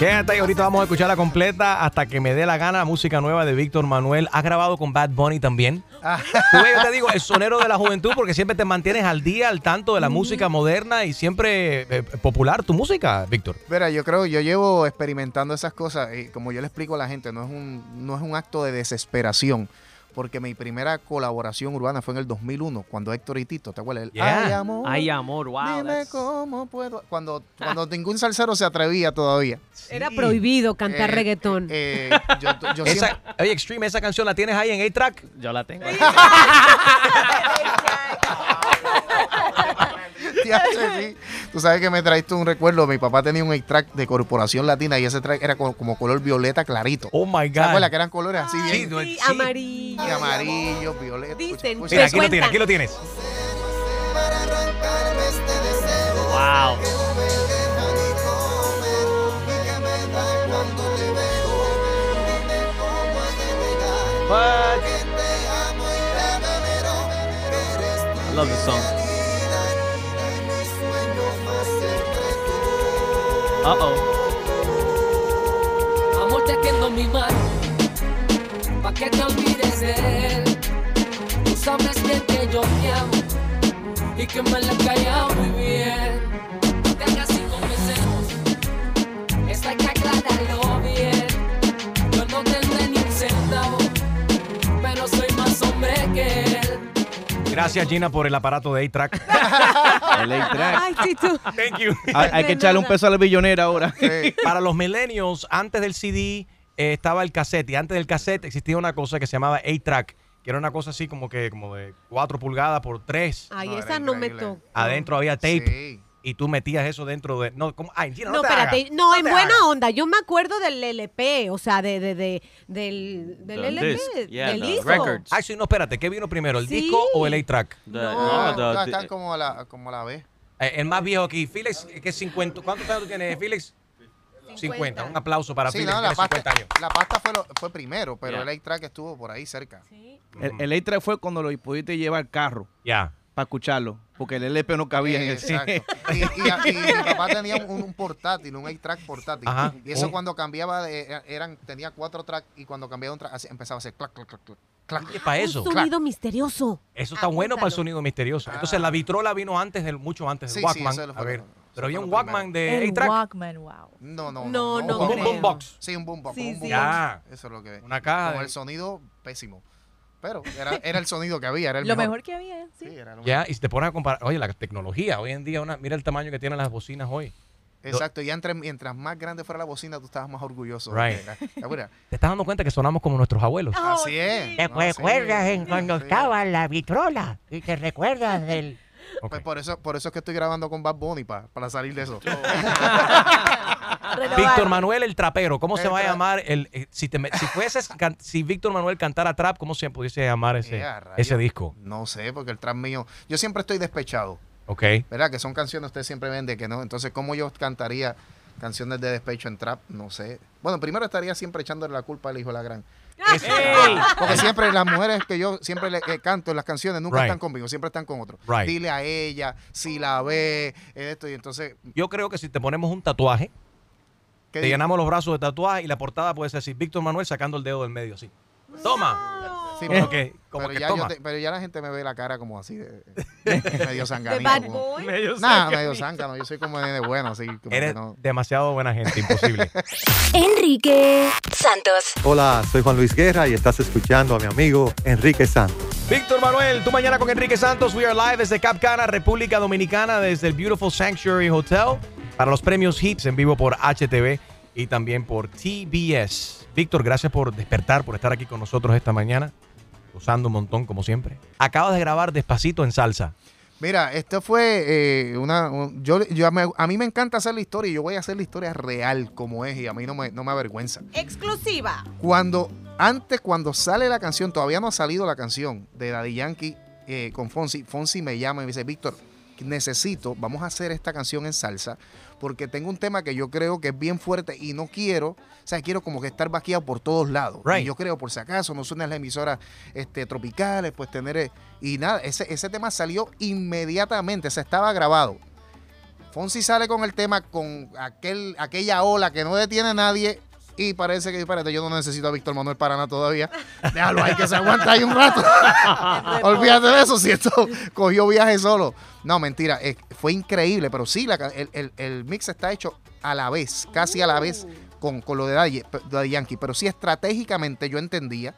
Quédate ahí, ahorita vamos a escuchar la completa hasta que me dé la gana. Música nueva de Víctor Manuel. ¿Has grabado con Bad Bunny también? Tú ves, yo te digo, el sonero de la juventud porque siempre te mantienes al día, al tanto de la música moderna y siempre eh, popular tu música, Víctor. Mira, yo creo, yo llevo experimentando esas cosas y como yo le explico a la gente, no es un, no es un acto de desesperación. Porque mi primera colaboración urbana fue en el 2001, cuando Héctor y Tito, ¿te acuerdas? El, Yeah. Ay, amor. Ay, amor, wow. Dime that's- cómo puedo. Cuando, cuando ningún salsero se atrevía todavía. Era prohibido cantar Eh, reggaetón. eh, yo, yo Esa- siempre- oye, Extreme, esa canción la tienes ahí en A-Track. Yo la tengo. Sí. Tú sabes que me traiste un recuerdo. Mi papá tenía un track de Corporación Latina y ese track era co- como, color violeta clarito. Oh my ¿Te God. acuerdas que eran colores así Sí, bien? no, Sí, sí. amarillo. Y amarillo, violeta. Dicen, Escucha, Mira, pues aquí lo tienes, aquí lo tienes. Wow. I love this song. Uh oh. Amor, te tiendo mi mano, pa' que te olvides de él. Tú sabes bien que yo te amo y que me la he callado muy bien. No te hagas y comencemos, esto hay que aclararlo bien. Yo no tendré ni un centavo, pero soy más hombre que él. Gracias, Gina, por el aparato de A-Track. El A-Track. Ay, Tito. Thank you. Hay, hay que echarle un peso a la billonera ahora. Para los millennials, antes del CD eh, estaba el cassette y antes del cassette existía una cosa que se llamaba A-Track, que era una cosa así como que como de 4 pulgadas por 3. Ay, No, esa no me tocó. Adentro había tape Sí. Y tú metías eso dentro de... No, como, ay, Gina, no, No, te espérate, hagas. no, en te buena hagas. onda. Yo me acuerdo del LP, o sea, de, de, de- del, del The LP, disc, yeah, del the disco. records. Ay, sí, no, espérate, ¿qué vino primero, el Sí. disco o el A-Track? No, no, no, están como a la, como la vez. Eh, el más viejo aquí, Felix, que es 50. ¿Cuántos años tú tienes, Felix? 50. Un aplauso para Sí, Felix, no, que la tiene 50 pasta, años. la pasta fue, lo- fue primero, pero Yeah. el A-Track estuvo por ahí cerca. El, el A-Track fue cuando lo pudiste llevar carro Ya. Para escucharlo, porque el LP no cabía en el Exacto. cine. Y, y- y mi papá tenía un, un portátil, un A-Track portátil. Ajá. Y eso Un- cuando cambiaba de, eran, tenía cuatro tracks y cuando cambiaba un track así, empezaba a hacer clac, clac, clac, clac, clac. ¿Qué es para eso? Un sonido misterioso. Eso está bueno para el sonido misterioso. Entonces la vitrola vino antes del, mucho antes del Sí, sí, Walkman. eso a ver. Pero había un Walkman de El A-Track. Walkman, wow. No, no, No, no Como un creo. boombox. Sí, un boombox. Sí, un sí. boombox. Ya. Eso es lo que Una caja Con el sonido pésimo. Pero era, era el sonido que había, era el Lo mejor. mejor que había, sí. Sí, era lo Ya, y si te pones a comparar, oye, la tecnología, hoy en día, una, mira el tamaño que tienen las bocinas hoy. Exacto, y entre, mientras más grande fuera la bocina, tú estabas más orgulloso. Right. de que- ¿te? ¿Te estás dando cuenta que sonamos como nuestros abuelos? Así es. ¿Te No, sí, recuerdas en cuando sí. estaba la vitrola? ¿Y te recuerdas del...? Ok. Pues por eso, por eso es que estoy grabando con Bad Bunny pa- para salir de eso. Víctor Manuel el trapero, ¿cómo se va a llamar el eh, si te si fueses can- si Víctor Manuel cantara trap, ¿cómo se pudiese llamar ese rayos. ese disco? No sé, porque el trap mío. Yo siempre estoy despechado. Ok. ¿Verdad? Que son canciones ustedes siempre ven de que no. Entonces, ¿cómo yo cantaría canciones de despecho en trap? No sé. Bueno, primero estaría siempre echándole la culpa al hijo de la gran. Eso. Porque siempre las mujeres que yo siempre le eh, canto en las canciones nunca Right. están conmigo, siempre están con otro. Right. Dile a ella, si la ve, esto, y entonces. Yo creo que si te ponemos un tatuaje, ¿qué te digo? llenamos los brazos de tatuaje y la portada puede ser así, Víctor Manuel sacando el dedo del medio así. Toma. Sí, como pero, que, como pero que ya toma. te- pero ya la gente me ve la cara como así, de, de- medio sanganito. Bad como- Boy? Medio Nah, sanganito. medio zángano. Yo soy como de bueno, así. Como que Eres no. demasiado buena gente, imposible. Enrique Santos. Hola, soy Juan Luis Guerra y estás escuchando a mi amigo Enrique Santos. Víctor Manuel, tú mañana con Enrique Santos. We are live desde Cap Cana, República Dominicana, desde el Beautiful Sanctuary Hotel para los premios Hits en vivo por HTV y también por TBS. Víctor, gracias por despertar, por estar aquí con nosotros esta mañana, usando un montón como siempre. Acabas de grabar Despacito en salsa. Mira, esto fue eh, una. un- yo, yo a mí me encanta hacer la historia y yo voy a hacer la historia real como es y a mí no me, no me avergüenza. Exclusiva. Cuando, antes, cuando sale la canción, todavía no ha salido la canción de Daddy Yankee eh, con Fonsi. Fonsi me llama y me dice, Víctor, necesito, vamos a hacer esta canción en salsa porque tengo un tema que yo creo que es bien fuerte y no quiero, o sea, quiero como que estar vaqueado por todos lados. Right. Y yo creo, por si acaso, no suenan las emisoras este, tropicales, pues tener... eh, Y nada, ese, ese tema salió inmediatamente, se estaba grabado. Fonsi sale con el tema con aquel, aquella ola que no detiene a nadie. Y parece que, espérate, yo no necesito a Víctor Manuel para nada todavía. Déjalo ahí que se aguanta ahí un rato. Olvídate de eso, si esto cogió viaje solo. No, mentira, eh, fue increíble, pero sí, la el, el- el mix está hecho a la vez, casi a la vez con, con lo de Daddy, Daddy Yankee. Pero sí, estratégicamente yo entendía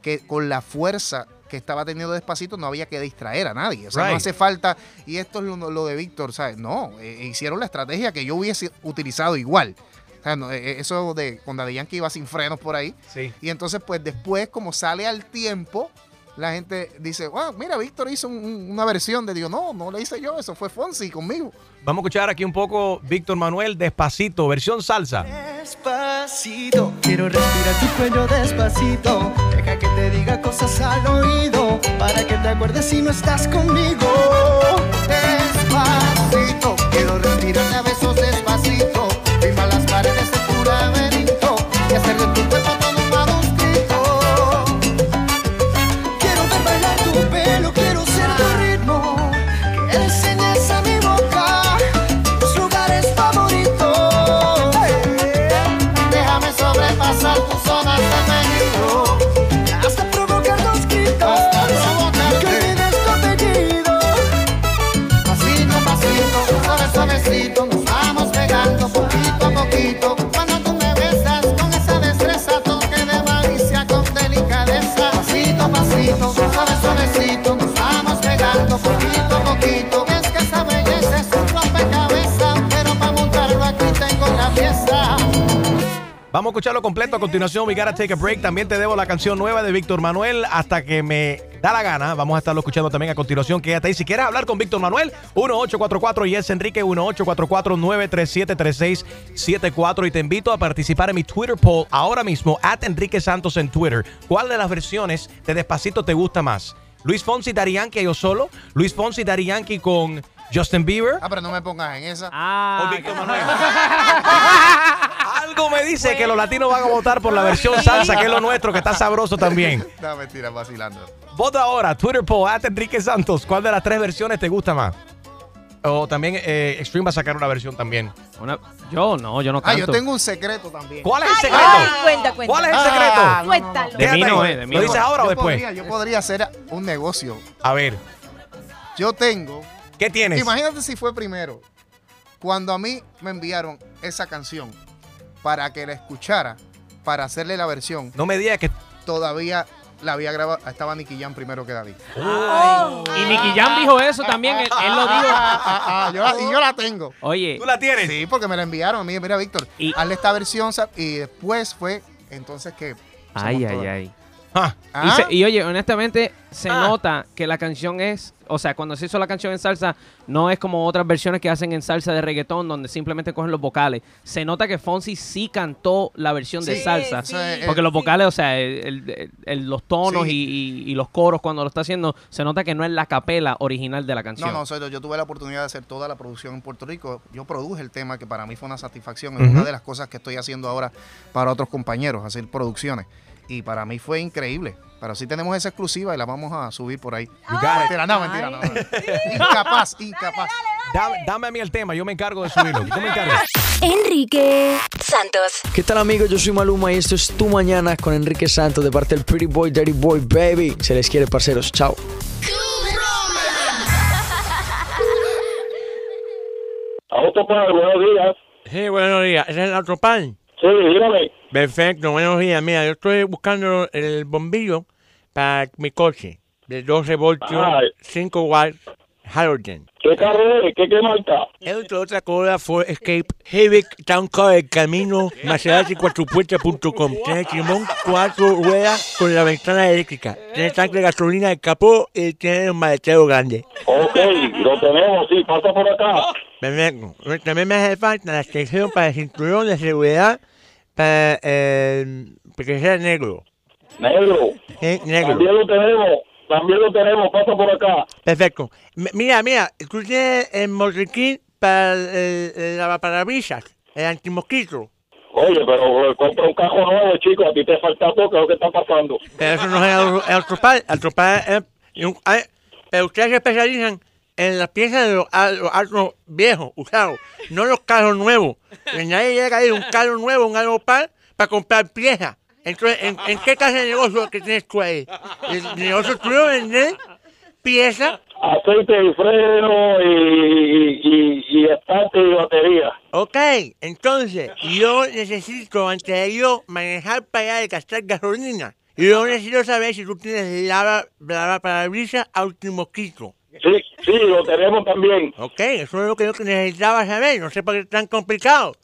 que con la fuerza que estaba teniendo Despacito no había que distraer a nadie. O sea, no hace falta, y esto es lo, lo de Víctor, ¿sabes? No, eh, hicieron la estrategia que yo hubiese utilizado igual. O sea, no, eh, eso de con Daddy Yankee iba sin frenos por ahí. Sí. Y entonces, pues después, como sale al tiempo, la gente dice, wow, mira, Víctor hizo un- un- una versión de Dios. No, no la hice yo, eso fue Fonsi conmigo. Vamos a escuchar aquí un poco Víctor Manuel Despacito, versión salsa. Despacito, quiero respirar tu cuello despacito. Deja que te diga cosas al oído para que te acuerdes si no estás conmigo. Despacito, quiero respirarte a besos despacito. Vamos pegando poquito a poquito. Es que belleza es un rompecabezas, pero para montarlo aquí tengo la pieza. Vamos a escucharlo completo a continuación. We gotta take a break. También te debo la canción nueva de Víctor Manuel hasta que me da la gana. Vamos a estarlo escuchando también a continuación. Quédate ahí. Si quieres hablar con Víctor Manuel, 1844 y es Enrique 1844-937-3674. Y te invito a participar en mi Twitter poll ahora mismo, at Enrique Santos en Twitter. ¿Cuál de las versiones de Despacito te gusta más? Luis Fonsi, Daddy Yankee, yo solo. Luis Fonsi, Daddy Yankee con Justin Bieber. Ah, pero no me pongas en esa. Ah, O Víctor Manuel. Algo me dice que los latinos van a votar por la versión salsa, que es lo nuestro, que está sabroso también. No, mentira, vacilando. Vota ahora, Twitter poll, at Enrique Santos. ¿Cuál de las tres versiones te gusta más? O también eh, Extreme va a sacar una versión también. yo no, yo no Ah, canto. yo tengo un secreto también. ¿Cuál es el secreto? cuenta, cuenta. ¿Cuál es el secreto? Ah, no, no, no. Cuéntalo. De mí no es, de mí ¿Lo no dices es. ahora o Yo después? podría, yo podría hacer un negocio. A ver, Yo tengo. ¿qué tienes? Imagínate si fue primero. Cuando a mí me enviaron esa canción para que la escuchara, para hacerle la versión, No me digas que... todavía la había grabado. Estaba Nicky Jam primero que David. Y Nicky Jam dijo eso también, él, él lo dijo. Ah, ah, ah, yo la- y yo la tengo. Oye, ¿Tú la tienes? Sí, porque me la enviaron a mí. Mira, Víctor, Y- hazle esta versión. Y después fue entonces que. ay, ay, ay. Ah, Y, Ah, se- y oye, honestamente, se Ah. nota que la canción es, o sea, cuando se hizo la canción en salsa, no es como otras versiones que hacen en salsa de reggaetón, donde simplemente cogen los vocales. Se nota que Fonsi sí cantó la versión de salsa. sí, sí. Porque los vocales, o sea, el- el- el- los tonos Sí. y, y- y los coros cuando lo está haciendo, se nota que no es la capela original de la No, canción. no, soy- yo tuve la oportunidad de hacer toda la producción en Puerto Rico. Yo produje el tema, que para mí fue una satisfacción. Es una de las cosas que estoy haciendo ahora para otros compañeros, hacer producciones. Y para mí fue increíble. Pero sí tenemos esa exclusiva y la vamos a subir por ahí. Mentira, no, mentira, no. Incapaz, incapaz. Dame, dame a mí el tema, yo me encargo de subirlo. Yo me encargo. Enrique Santos. ¿Qué tal amigos? Yo soy Maluma y esto es Tu Mañana con Enrique Santos de parte del Pretty Boy, Dirty Boy, Baby. Se les quiere, parceros. Chao. Autopar, buenos días. Sí, buenos días. ¿Ese es el otro pan? Sí, dígame. Perfecto, buenos días. Mira, yo estoy buscando el bombillo para mi coche de 12 voltios, Ay. 5 watts, halogen. ¿Qué carro es? ¿Qué, qué marca? Es un Toyota Corolla Ford Escape Civic Town Car del camino Maserati cuatropuertas.com. Tiene timón, cuatro ruedas con la ventana eléctrica. Tiene tanque de gasolina de capó y tiene un maletero grande. Ok, lo tenemos, sí, pasa por acá. Perfecto. También me hace falta la extensión para el cinturón de seguridad para eh, que sea negro. Negro. Sí, negro. También lo tenemos, también lo tenemos, pasa por acá. Perfecto. M- Mira, mira, tú tienes el motriquín para el, el lavaparabrisa, el antimosquito. Oye, pero eh, compra un cajo nuevo, chico, a ti te falta ¿qué es lo que está pasando? Pero eso no es el, el atropar. El atropar es... un- pero ustedes se especializan en las piezas de los, los autos viejos, usados, no los carros nuevos. Que nadie llega a ir un carro nuevo, un aeropar, para comprar piezas. Entonces, ¿en, en qué clase de negocio que tienes tú ahí? El negocio tuyo vender piezas. Aceite y freno y, y, y estante y batería. Ok, entonces yo necesito, antes de yo manejar para allá de gastar gasolina, yo necesito saber si tú tienes lava, lava parabrisas automoquito. Sí, sí, lo tenemos también. Ok, eso es lo que yo necesitaba saber, no sé por qué es tan complicado.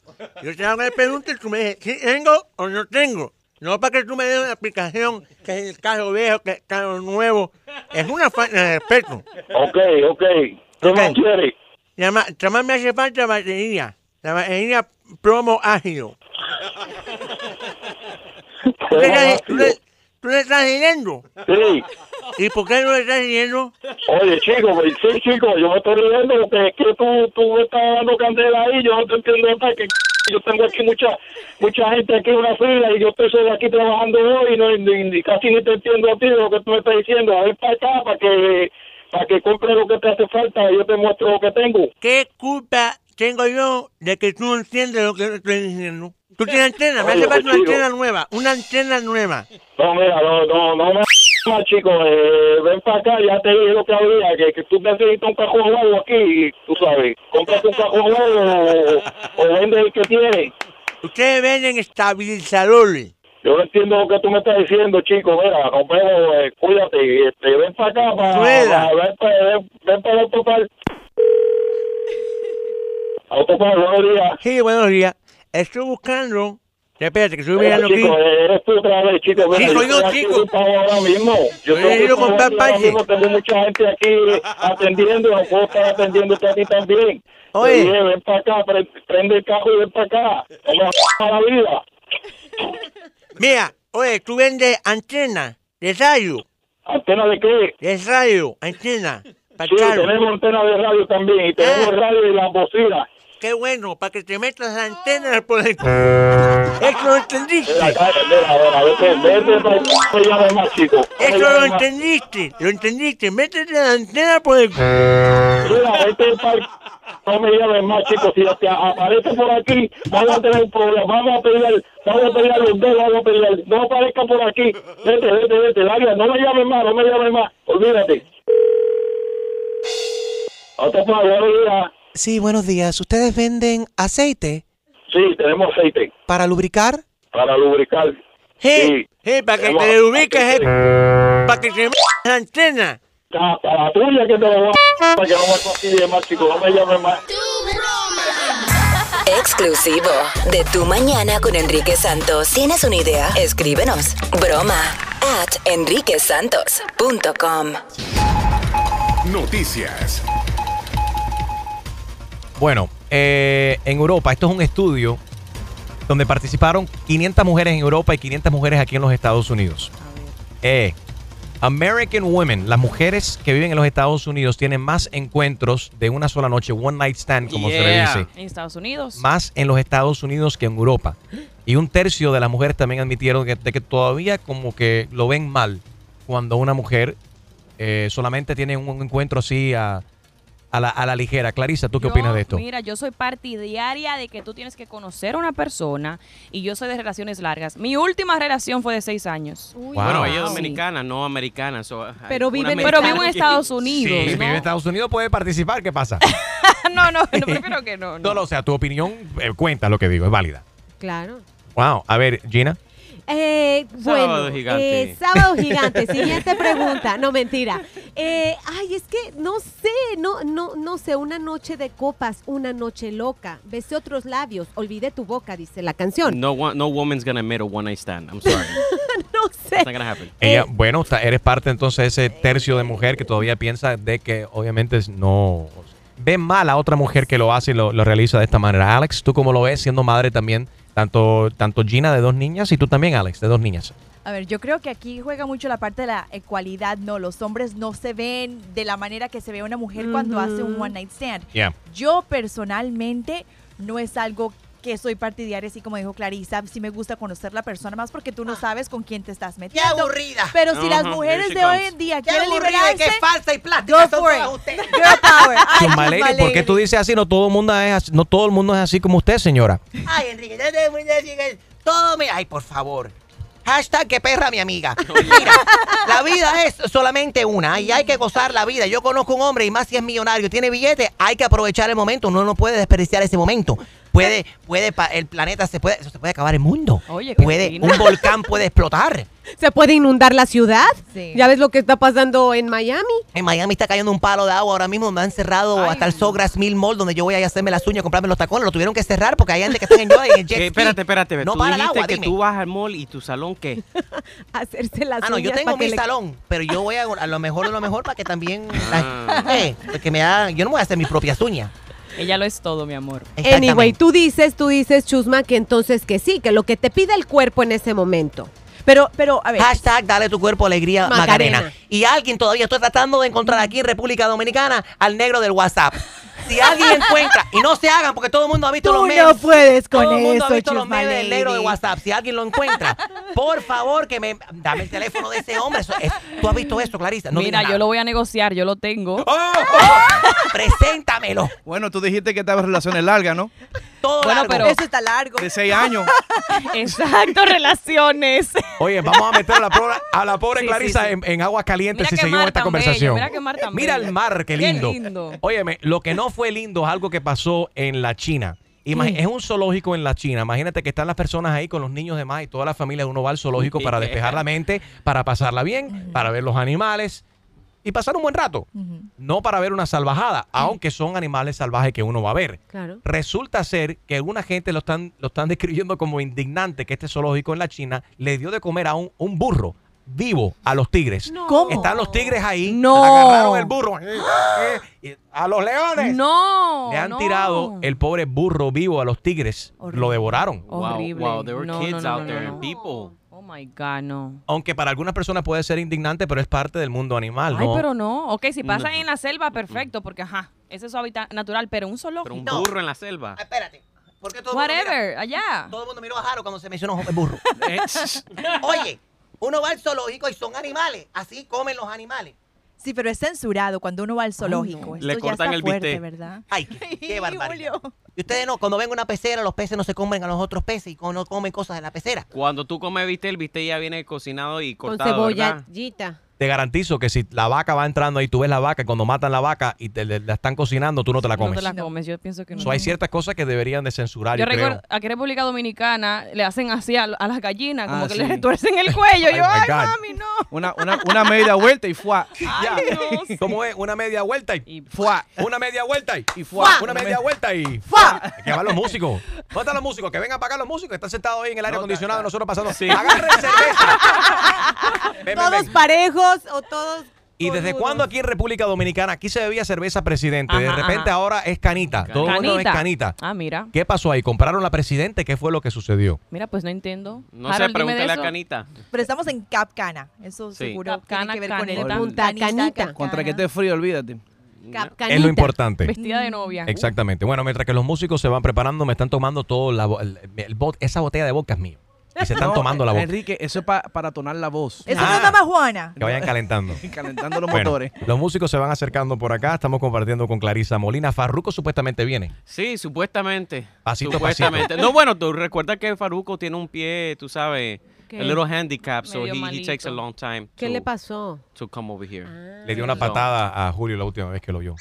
Yo te hago una pregunta y tú me dices, ¿sí tengo o no tengo? No para que tú me des una explicación que es el carro viejo, que es el carro nuevo. Es una falta de respeto. Ok, ok. ¿Qué más quieres? Llama, además me hace falta batería. La batería promo ágil. ¿Tú le estás- tú le- estás siguiendo? Sí. ¿Y por qué no le estás siguiendo? Oye, chico, pues, sí, chico, yo me estoy riendo porque es que tú, tú me estás dando candela ahí, yo no te entiendo hasta que yo tengo aquí mucha mucha gente aquí en una fila y yo estoy solo aquí trabajando hoy y no, casi ni te entiendo a ti lo que tú me estás diciendo. A ver para acá para que para que compre lo que te hace falta y yo te muestro lo que tengo. ¿Qué culpa tengo yo de que tú no entiendes lo que estoy diciendo? Tú tienes antena, me hace falta una antena nueva, una antena nueva. No, mira, no, no, no más, chico, eh, ven para acá, ya te dije lo que había, que, que tú necesitas un cajón nuevo aquí, tú sabes, cómprate un cajón nuevo o, o vende el que tienes. Ustedes venden estabilizadores. Yo no entiendo lo que tú me estás diciendo, chico. Mira, nos vemos, eh, cuídate. Este, ven para acá, para, ven para ven, ven para el autopar. Autopar, buenos días. Sí, buenos días. Estoy buscando... Espérate, que estoy Mira, mirando aquí. chico, eh, eres tú otra vez, chico. Sí, soy yo, aquí chico. ahora mismo. Yo Yo a ocupado comprar parche. Tengo mucha gente aquí atendiendo. No puedo estar atendiéndote a ti también. Oye. Dije, ven para acá, pre- prende el carro y ven para acá. Me a la vida. Mira, oye, tú vendes antena de radio. ¿Antena de qué? De radio, antena. Sí, tenemos antena de radio también y tenemos Ah. radio y las bocinas. Qué bueno, para que te metas la antena por el... Eso lo entendiste. Eso lo entendiste, lo entendiste. Métete la antena por el... Mira, vete para no me llames más, chicos. Si te aparece por aquí, vamos a tener un problema. Vamos a pelear, vamos a pelear los dos, vamos a pelear. No aparezca por aquí. Vete, vete, vete, Laria, no me llames más, no me llames más. Olvídate. Otro para. Sí, buenos días. ¿Ustedes venden aceite Sí, tenemos aceite para lubricar? para lubricar. Sí, sí, para que te ubiques, aceite. para que te la antena. Para la tuya que te lo voy a... Para que no me consigue más, chicos. No me llames más. Exclusivo de Tu Mañana con Enrique Santos. ¿Tienes una idea? Escríbenos. Broma at enriquesantos.com. Noticias. Bueno, eh, en Europa, esto es un estudio donde participaron 500 mujeres en Europa y 500 mujeres aquí en los Estados Unidos. Eh, American Women, las mujeres que viven en los Estados Unidos tienen más encuentros de una sola noche, one night stand, como se le dice, En Estados Unidos. más en los Estados Unidos que en Europa. Y un tercio de las mujeres también admitieron que, de que todavía como que lo ven mal cuando una mujer eh, solamente tiene un encuentro así a, a la, a la ligera. Clarisa, ¿tú qué Yo, opinas de esto? Mira, yo soy partidaria de que tú tienes que conocer a una persona y yo soy de relaciones largas. Mi última relación fue de seis años. Bueno, ella es Sí. dominicana, no americana. so, Pero vive pero vive en. Estados Unidos, Si vive en Estados Unidos puede participar, ¿qué pasa? no, no, no, prefiero que no. No, no, o sea, tu opinión eh, cuenta lo que digo, es válida. Claro. Wow, a ver, Gina. Eh, bueno, Sábado gigante. eh, sábado gigante. Siguiente pregunta. No, mentira. Eh, ay, es que no sé, no, no, no sé. Una noche de copas, una noche loca. Besé otros labios, olvidé tu boca, dice la canción. No, one- no woman's gonna admit a one night stand. I'm sorry. no sé. It's not gonna happen. Ella, bueno, ta- eres parte entonces de ese tercio de mujer que todavía piensa de que obviamente no ve mal a otra mujer que lo hace y lo, lo realiza de esta manera. Alex, ¿tú cómo lo ves siendo madre también? Tanto, tanto Gina de dos niñas y tú también, Alex, de dos niñas. A ver, yo creo que aquí juega mucho la parte de la ecualidad, ¿no? Los hombres no se ven de la manera que se ve una mujer cuando hace un one night stand. Yeah. Yo personalmente no es algo que soy partidaria, así como dijo Clarisa, sí me gusta conocer la persona más porque tú no sabes con quién te estás metiendo. aburrida! Pero si las mujeres de hoy en día ¡Qué quieren aburrida, liberarse, qué falsa y plástica son todas ustedes! Girl power. Ay, Lady, ¿por qué tú dices así? No todo el mundo es así, no todo el mundo es así como usted, señora. Ay, Enrique, ya te voy a decir todo me... Ay, por favor. Hashtag que perra mi amiga. Mira, la vida es solamente una y hay que gozar la vida. Yo conozco un hombre y más si es millonario, tiene billete, hay que aprovechar el momento. Uno no puede desperdiciar ese momento. Puede, puede, el planeta se puede, eso se puede acabar el mundo. Oye, qué puede, un volcán puede explotar. ¿Se puede inundar la ciudad? ¿Ya ves lo que está pasando en Miami? En Miami está cayendo un palo de agua ahora mismo. Me han cerrado hasta el Sogras Mill Mall, donde yo voy a a hacerme las uñas, comprarme los tacones. Lo tuvieron que cerrar porque hay gente que está en Yoda y en jet Eh, ski. espérate, espérate. No tú para el agua, que dime. tú vas al mall y tu salón, ¿qué? Hacerse las Ah, no, yo uñas tengo pa' que mi le- salón, pero yo voy a, a lo mejor de lo mejor para que también... Ah. eh, porque me da, yo no voy a hacer mis propias uñas. Ella lo es todo, mi amor. Anyway, tú dices, tú dices, Chusma, que entonces que sí, que lo que te pide el cuerpo en ese momento. Pero, pero, a ver. Hashtag dale tu cuerpo alegría Macarena. Macarena. Y alguien todavía estoy tratando de encontrar aquí en República Dominicana al negro del WhatsApp. Si alguien encuentra, y no se hagan porque todo el mundo ha visto Tú los no memes. puedes con todo el mundo eso, ha visto los memes del negro de. WhatsApp. Si alguien lo encuentra, por favor que me dame el teléfono de ese hombre. Eso es- ¿Tú has visto eso, Clarisa? No Mira, yo lo voy a negociar, yo lo tengo. Preséntamelo. Bueno, tú dijiste que estaba en relaciones largas, ¿no? Todo Bueno, largo. pero- Eso está largo. De seis años. Exacto, relaciones. Oye, vamos a meter a la pobre, a la pobre Sí, Clarisa sí, sí. En, en aguas calientes Mira si qué seguimos mar esta bello, conversación. mira qué mar tan Mira bello. el mar, qué Qué lindo. lindo. Óyeme, lo que no fue lindo es algo que pasó en la China. ¿Qué? Es un zoológico en la China. Imagínate que están las personas ahí con los niños demás y toda la familia. Uno va al zoológico para despejar la mente, para pasarla bien, para ver los animales y pasar un buen rato. No para ver una salvajada, aunque son animales salvajes que uno va a ver. Claro. Resulta ser que alguna gente lo están, lo están describiendo como indignante que este zoológico en la China le dio de comer a un, un burro vivo a los tigres. ¿Cómo? Están los tigres ahí, No. agarraron el burro. eh, eh, a los leones. No. Le han no. tirado el pobre burro vivo a los tigres. Lo devoraron. Horrible. Wow, wow, there were No, kids no, no, out no, there no. and people. Oh my God, no. Aunque para algunas personas puede ser indignante, pero es parte del mundo animal, Ay, ¿no? pero no. Ok, si pasa No. en la selva, perfecto, porque ajá, ese es su hábitat natural, pero un zoológico. Pero un burro en la selva. Espérate. ¿Por qué todo el mundo Whatever, mira- allá. Todo el mundo miró a Jaro cuando se mencionó el burro. Oye, uno va al zoológico y son animales. Así comen los animales. Sí, pero es censurado cuando uno va al zoológico. Esto Le ya cortan está el fuerte, bistec. ¿verdad? Ay, qué, qué barbaridad. Y ustedes no, cuando ven una pecera, los peces no se comen a los otros peces y no comen cosas de la pecera. Cuando tú comes bistec, el bistec ya viene cocinado y Con cortado, ¿verdad? cebollita. Te garantizo que si la vaca va entrando ahí, tú ves la vaca, y cuando matan la vaca y te, le- la están cocinando, tú no te la No comes. te la comes, yo pienso que no. So, hay ciertas cosas que deberían de censurar, Yo yo, creo. recuerdo, aquí en República Dominicana le hacen así a, a las gallinas, como Ah, que sí. le retuercen el cuello. Ay, yo, ay, God. mami, no. Una, una, una media vuelta y fue. ¿Cómo es? Una media vuelta y, fuá. Una media vuelta y, Y fuá. Una media vuelta y fuá. Que van los músicos. ¿Dónde están los músicos? Que vengan a pagar los músicos. que Están sentados ahí en el aire acondicionado. Nosotros pasando. Sí. Agarren cerveza. Ven, ven, Todos ven. parejos o todos. ¿Y desde cuándo aquí en República Dominicana aquí se bebía cerveza presidente? de repente ajá. ahora es canita. Todo el mundo es canita. Ah, mira. ¿Qué pasó ahí? ¿Compraron la presidente? ¿Qué fue lo que sucedió? Mira, pues no entiendo. No Harold, sé, pregúntale a. Canita. Pero estamos en Cap Cana. Eso Sí. seguro Cap Cana, tiene que ver con el. Punta Canita. Cap Contra Cana. que esté frío, olvídate. Cap Es Canita. lo importante. Vestida de novia. Exactamente. Bueno, mientras que los músicos se van preparando, me están tomando todo la, bo- el- el bot- esa botella de vodka es mío. Y se están No, tomando la vodka. Enrique, eso es pa- para tonar la voz. Eso Ah. no es nada más Juana. Que vayan calentando. Calentando los Bueno, motores. los músicos se van acercando por acá. Estamos compartiendo con Clarisa Molina. Farruco supuestamente viene. Sí, supuestamente. Pasito a supuestamente. pasito. No, bueno, tú recuerda que Faruco tiene un pie, tú sabes. A little handicap, so he, he takes a long time ¿Qué to, le pasó? to come over here. Le dio una So- patada a Julio la última vez que lo vio.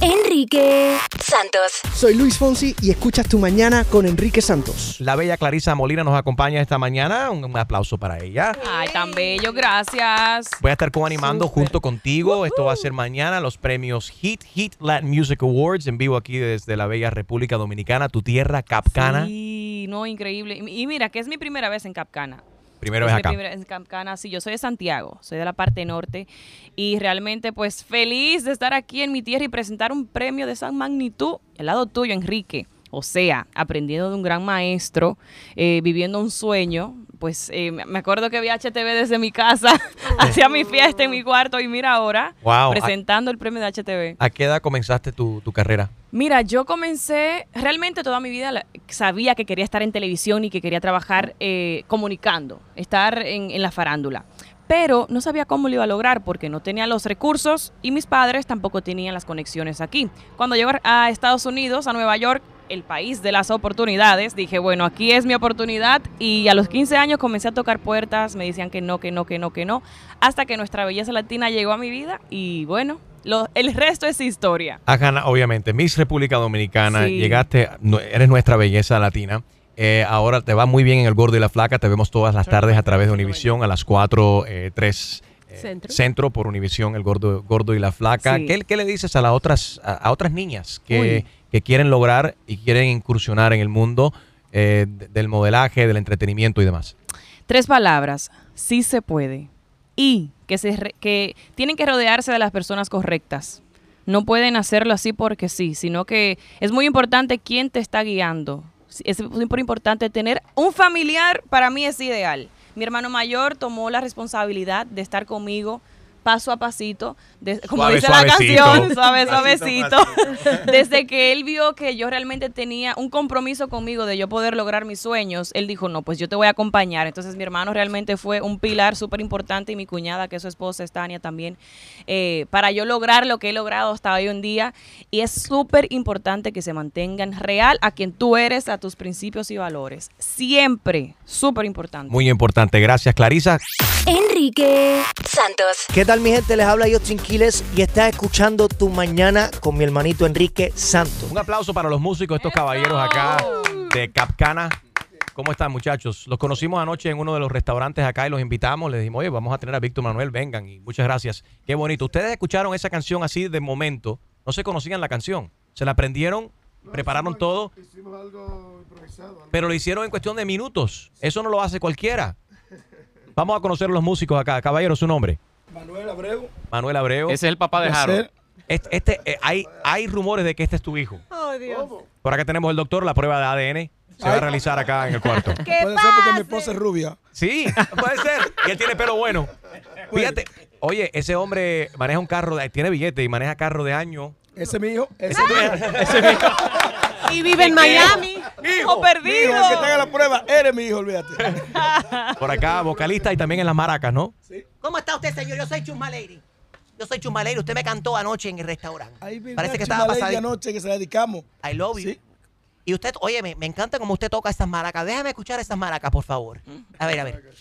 Enrique Santos. Soy Luis Fonsi y escuchas Tu Mañana con Enrique Santos. La bella Clarisa Molina nos acompaña esta mañana. Un, un aplauso para ella. Ay, tan bello, gracias. Voy a estar coanimando junto contigo. Esto va a ser mañana los premios Hit Hit Latin Music Awards en vivo aquí desde la bella República Dominicana, tu tierra, Capcana. Sí, no, increíble. Y y mira, que es mi primera vez en Capcana. Primero Es acá. en Capcana, sí, yo soy de Santiago, soy de la parte norte y realmente pues feliz de estar aquí en mi tierra y presentar un premio de esa magnitud, el lado tuyo, Enrique. O sea, aprendiendo de un gran maestro, eh, viviendo un sueño. Pues eh, me acuerdo que vi HTV desde mi casa, hacía mi fiesta en mi cuarto y mira ahora, Wow. presentando el premio de HTV. ¿A qué edad comenzaste tu, tu carrera? Mira, yo comencé, realmente toda mi vida sabía que quería estar en televisión y que quería trabajar eh, comunicando, estar en, la farándula. Pero no sabía cómo lo iba a lograr porque no tenía los recursos y mis padres tampoco tenían las conexiones aquí. Cuando llego a Estados Unidos, a Nueva York, el país de las oportunidades, dije, bueno, aquí es mi oportunidad y a los 15 años comencé a tocar puertas, me decían que no, que no, que no, que no, hasta que nuestra belleza latina llegó a mi vida y bueno, lo- el resto es historia. Has ganado, obviamente, Miss República Dominicana, Sí. llegaste, eres nuestra belleza latina. Eh, ahora te va muy bien en El Gordo y la Flaca, te vemos todas las tardes a través de Univisión a las 4, eh, 3 Centro. centro por Univisión, El Gordo, Gordo y la Flaca. Sí. ¿Qué, qué le dices a las otras, a, a otras niñas que, que quieren lograr y quieren incursionar en el mundo eh, de- del modelaje, del entretenimiento y demás? Tres palabras, sí se puede. Y que, tienen que rodearse de las personas correctas. No pueden hacerlo así porque sí, sino que es muy importante quién te está guiando. Es súper importante tener un familiar, para mí es ideal. Mi hermano mayor tomó la responsabilidad de estar conmigo paso a pasito, de- como Suave, dice la suavecito. canción, suave, suavecito. Desde que él vio que yo realmente tenía un compromiso conmigo de yo poder lograr mis sueños, él dijo, no, pues yo te voy a acompañar. Entonces mi hermano realmente fue un pilar súper importante y mi cuñada, que es su esposa, es Tania también, eh, para yo lograr lo que he logrado hasta hoy en día. Y es súper importante que se mantengan real a quien tú eres, a tus principios y valores. Siempre, súper importante. Muy importante. Gracias, Clarisa. Enrique Santos. ¿Qué tal mi gente? Les habla Justin Quiles y estás escuchando Tu Mañana con mi hermanito Enrique Santos. Un aplauso para los músicos, estos caballeros acá de Capcana. ¿Cómo están, muchachos? Los conocimos anoche en uno de los restaurantes acá y los invitamos. Les dijimos, oye, vamos a tener a Víctor Manuel, vengan. Y muchas gracias. Qué bonito. Ustedes escucharon esa canción así de momento. No se conocían la canción. Se la aprendieron, prepararon todo, Hicimos algo improvisado. algo- pero lo hicieron en cuestión de minutos. Eso no lo hace cualquiera. Vamos a conocer los músicos acá. Caballero, su nombre. Manuel Abreu. Manuel Abreu. Ese es el papá de Harold. Este, este, eh, hay, hay rumores de que este es tu hijo. Oh, Dios. Por acá tenemos el doctor, la prueba de ADN. Se va a realizar acá en el cuarto. ¿Qué Puede ser porque mi esposa es rubia. Sí, puede ser. Y él tiene pelo bueno. Fíjate, oye, ese hombre maneja un carro, de- tiene billete y maneja carro de año. Ese es mi hijo. Ese hijo. Ese es mi hijo. Y vive en Miami. Hijo, perdido. Mi hijo, el que te haga la prueba, eres mi hijo, olvídate. Por acá, vocalista y también en las maracas, ¿no? ¿Cómo está usted, señor? Yo soy Chusma Lady. Yo soy Chusma Lady. Usted me cantó anoche en el restaurante. Parece que estaba pasadito. anoche que se la dedicamos. I love you. Y usted, oye, me, me encanta como usted toca esas maracas. Déjame escuchar esas maracas, por favor. A ver, a ver.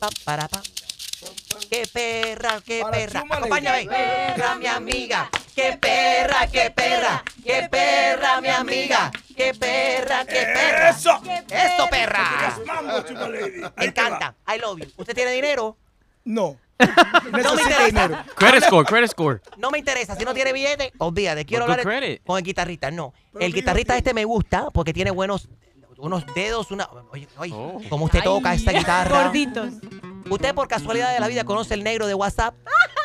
Ah. Pa, para, pa. Qué perra, qué perra. Acompáñame. Qué perra, mi amiga. Qué perra, qué perra. Qué perra, mi amiga. Qué perra, qué perra. Eso. Eso, perra. Me encanta. I love you. ¿Usted tiene dinero? No. No me interesa. dinero. Credit score, credit score. No me interesa. Si no tiene billete, olvídate. Quiero Good hablar credit. con el guitarrista. No. Pero el guitarrista este me gusta porque tiene buenos unos dedos, una. Oye, oye, Oh. como usted toca esta guitarra. Gorditos. ¿Usted por casualidad de la vida conoce el negro de WhatsApp?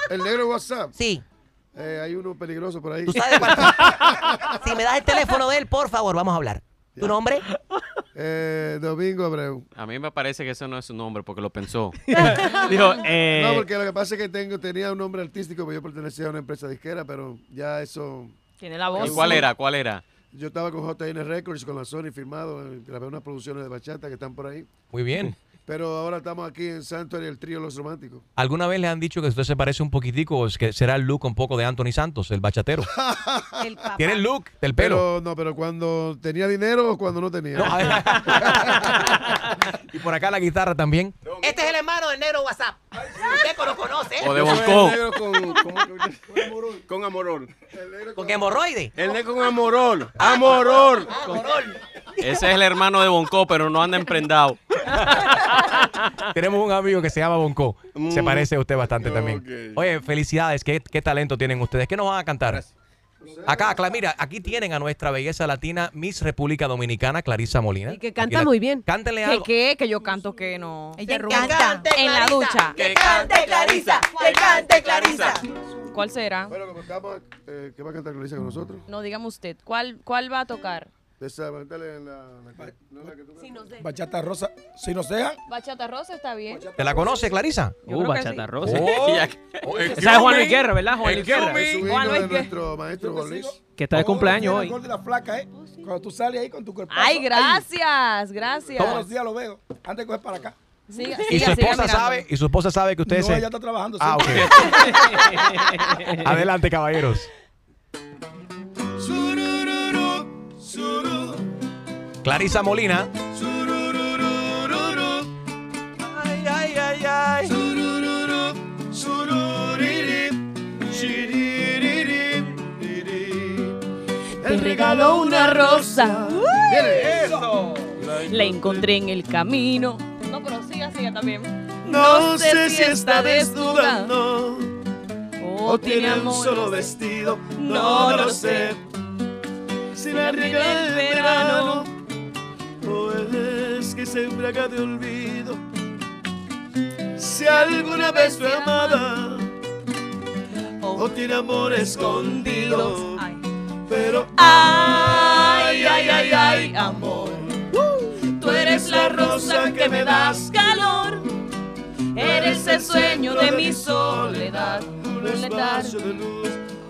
El negro de WhatsApp. Sí. Eh, hay uno peligroso por ahí. ¿Tú sabes cuál? si me das el teléfono de él, por favor, vamos a hablar. ¿Tu nombre? Eh, Domingo Abreu. A mí me parece que ese no es su nombre porque lo pensó. Dijo, eh, No, porque lo que pasa es que tengo, tenía un nombre artístico, pero yo pertenecía a una empresa disquera, pero ya eso... Tiene la voz. ¿y cuál era? ¿Cuál era? Yo estaba con JN Records, con la Sony firmado, grabé unas producciones de bachata que están por ahí. Muy bien. Pero ahora estamos aquí en Santo y el trío Los Románticos. ¿Alguna vez le han dicho que usted se parece un poquitico o es que será el look un poco de Anthony Santos, el bachatero? El papá. Tiene el look del pelo. Pero, no, pero cuando tenía dinero o cuando no tenía. No, y por acá la guitarra también. Este es el hermano de WhatsApp. Usted lo conoce. O de negro con, con, con amorol. ¿Con hemorroide? El negro con amorol. Amorol. Ese es el hermano de Bonco, pero no anda emprendado. Tenemos un amigo que se llama Bonco. Se Mm. parece a usted bastante también. Oye, felicidades. ¿Qué, qué talento tienen ustedes? ¿Qué nos van a cantar? Acá, Cla- mira, aquí tienen a nuestra belleza latina, Miss República Dominicana, Clarisa Molina. Y que canta la- muy bien. Cántenle ¿Qué algo. qué? Que yo canto que no. Ella Se canta. En la ducha. Que cante Clarisa. Que cante Clarisa. ¿Cuál será? Bueno, como estamos, eh, ¿qué va a cantar Clarisa con nosotros? No, dígame usted. ¿Cuál, cuál va a tocar? Esa, métele en la, la- no, la que tú- Bachata rosa. Si nos dejan. Bachata rosa está bien. ¿Te la conoce, Clarisa? Yo que Bachata sí. rosa. Oh, Esa es Juan Luis Guerra, ¿verdad? Juan Luis Guerra. Es un Juan hijo Luis de Guerra. nuestro maestro Juan Luis. Que está de cumpleaños hoy. El gol de la flaca, ¿eh? Cuando tú sales ahí con tu cuerpo. Ay, gracias, gracias. Todos los días lo veo. Antes de coger para acá. Siga, Y su siga, siga esposa sabe, y su esposa sabe que usted No, se... ella está trabajando. Ah, sí. ok. Adelante, caballeros. Clarisa Molina. Ay, ay, ay, ay. Te regaló una rosa. Eso. La encontré en el camino. No, pero siga, siga también. No sé si está desnudando o tiene un solo vestido. No, No no lo sé. sé. Si la riega el el verano que se embriaga de olvido. Si alguna vez fue amada o tiene amor escondido. Pero ay, ay, ay, ay, amor. Tú eres la rosa que me das calor. Eres el sueño de mi soledad. Un letargo,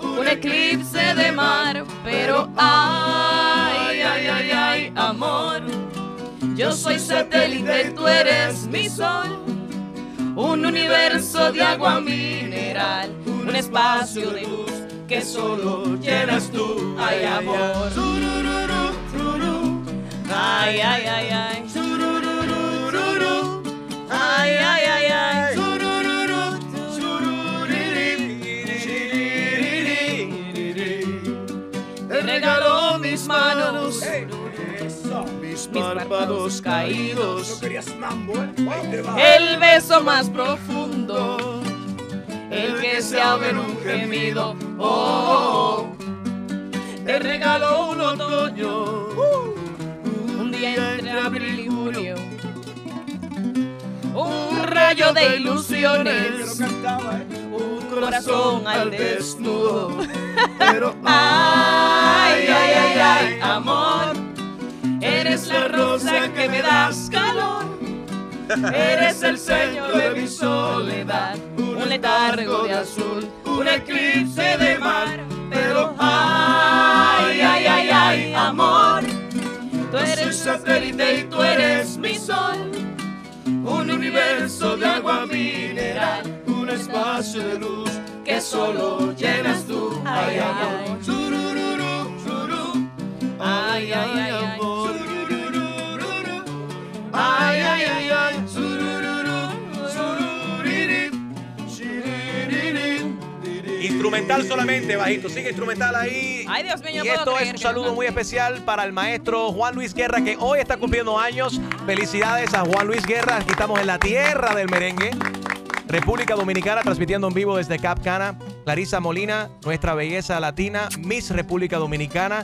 un eclipse de mar. Pero ay, ay, ay, ay, amor. Yo soy satélite y tú eres mi sol. Un universo de agua mineral. Un espacio de luz que solo llenas tú. Ay, amor. Ay, ay, ay, ay. Ay, ay, ay, ay. Mis párpados caídos. El beso más profundo. El que se abre en un gemido. Oh, oh, oh. Te regaló un otoño. Un día entre abril y junio. Un rayo de ilusiones. Un corazón al desnudo. Pero ay, ay, ay, ay, amor. Eres la rosa que me das calor. Eres el sueño de mi soledad. Un letargo de azul. Un eclipse de mar. Pero ay, ay, ay, ay, amor. Tú eres satélite y tú eres mi sol. Un universo de agua mineral. Un espacio de luz que solo llenas tú. Ay, amor. Ay, ay, ay, ay. Ay, Instrumental solamente, bajito. Sigue instrumental ahí. Ay, Dios mío, Y puedo esto es creer un que saludo no- muy especial para el maestro Juan Luis Guerra, que hoy está cumpliendo años. Felicidades a Juan Luis Guerra. Aquí estamos en la tierra del merengue. República Dominicana, transmitiendo en vivo desde Cap Cana. Clarisa Molina, nuestra belleza latina, Miss República Dominicana.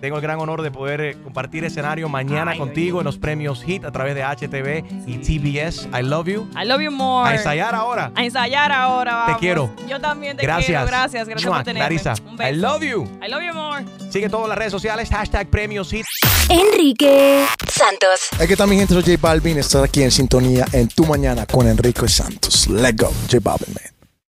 Tengo el gran honor de poder eh, compartir escenario mañana Ay, contigo en los premios HIT a través de HTV y TBS. I love you. I love you more. A ensayar ahora. A ensayar ahora, Te quiero. Yo también te Gracias. quiero. Gracias, gracias Mua, por tenerme. Clarisa, Un beso. I love you. I love you more. Sigue todas las redes sociales, hashtag premios HIT. Enrique Santos. Aquí está mi gente, soy J Balvin. Estás aquí en sintonía en Tu Mañana con Enrique Santos. Let's go, J Balvin, man.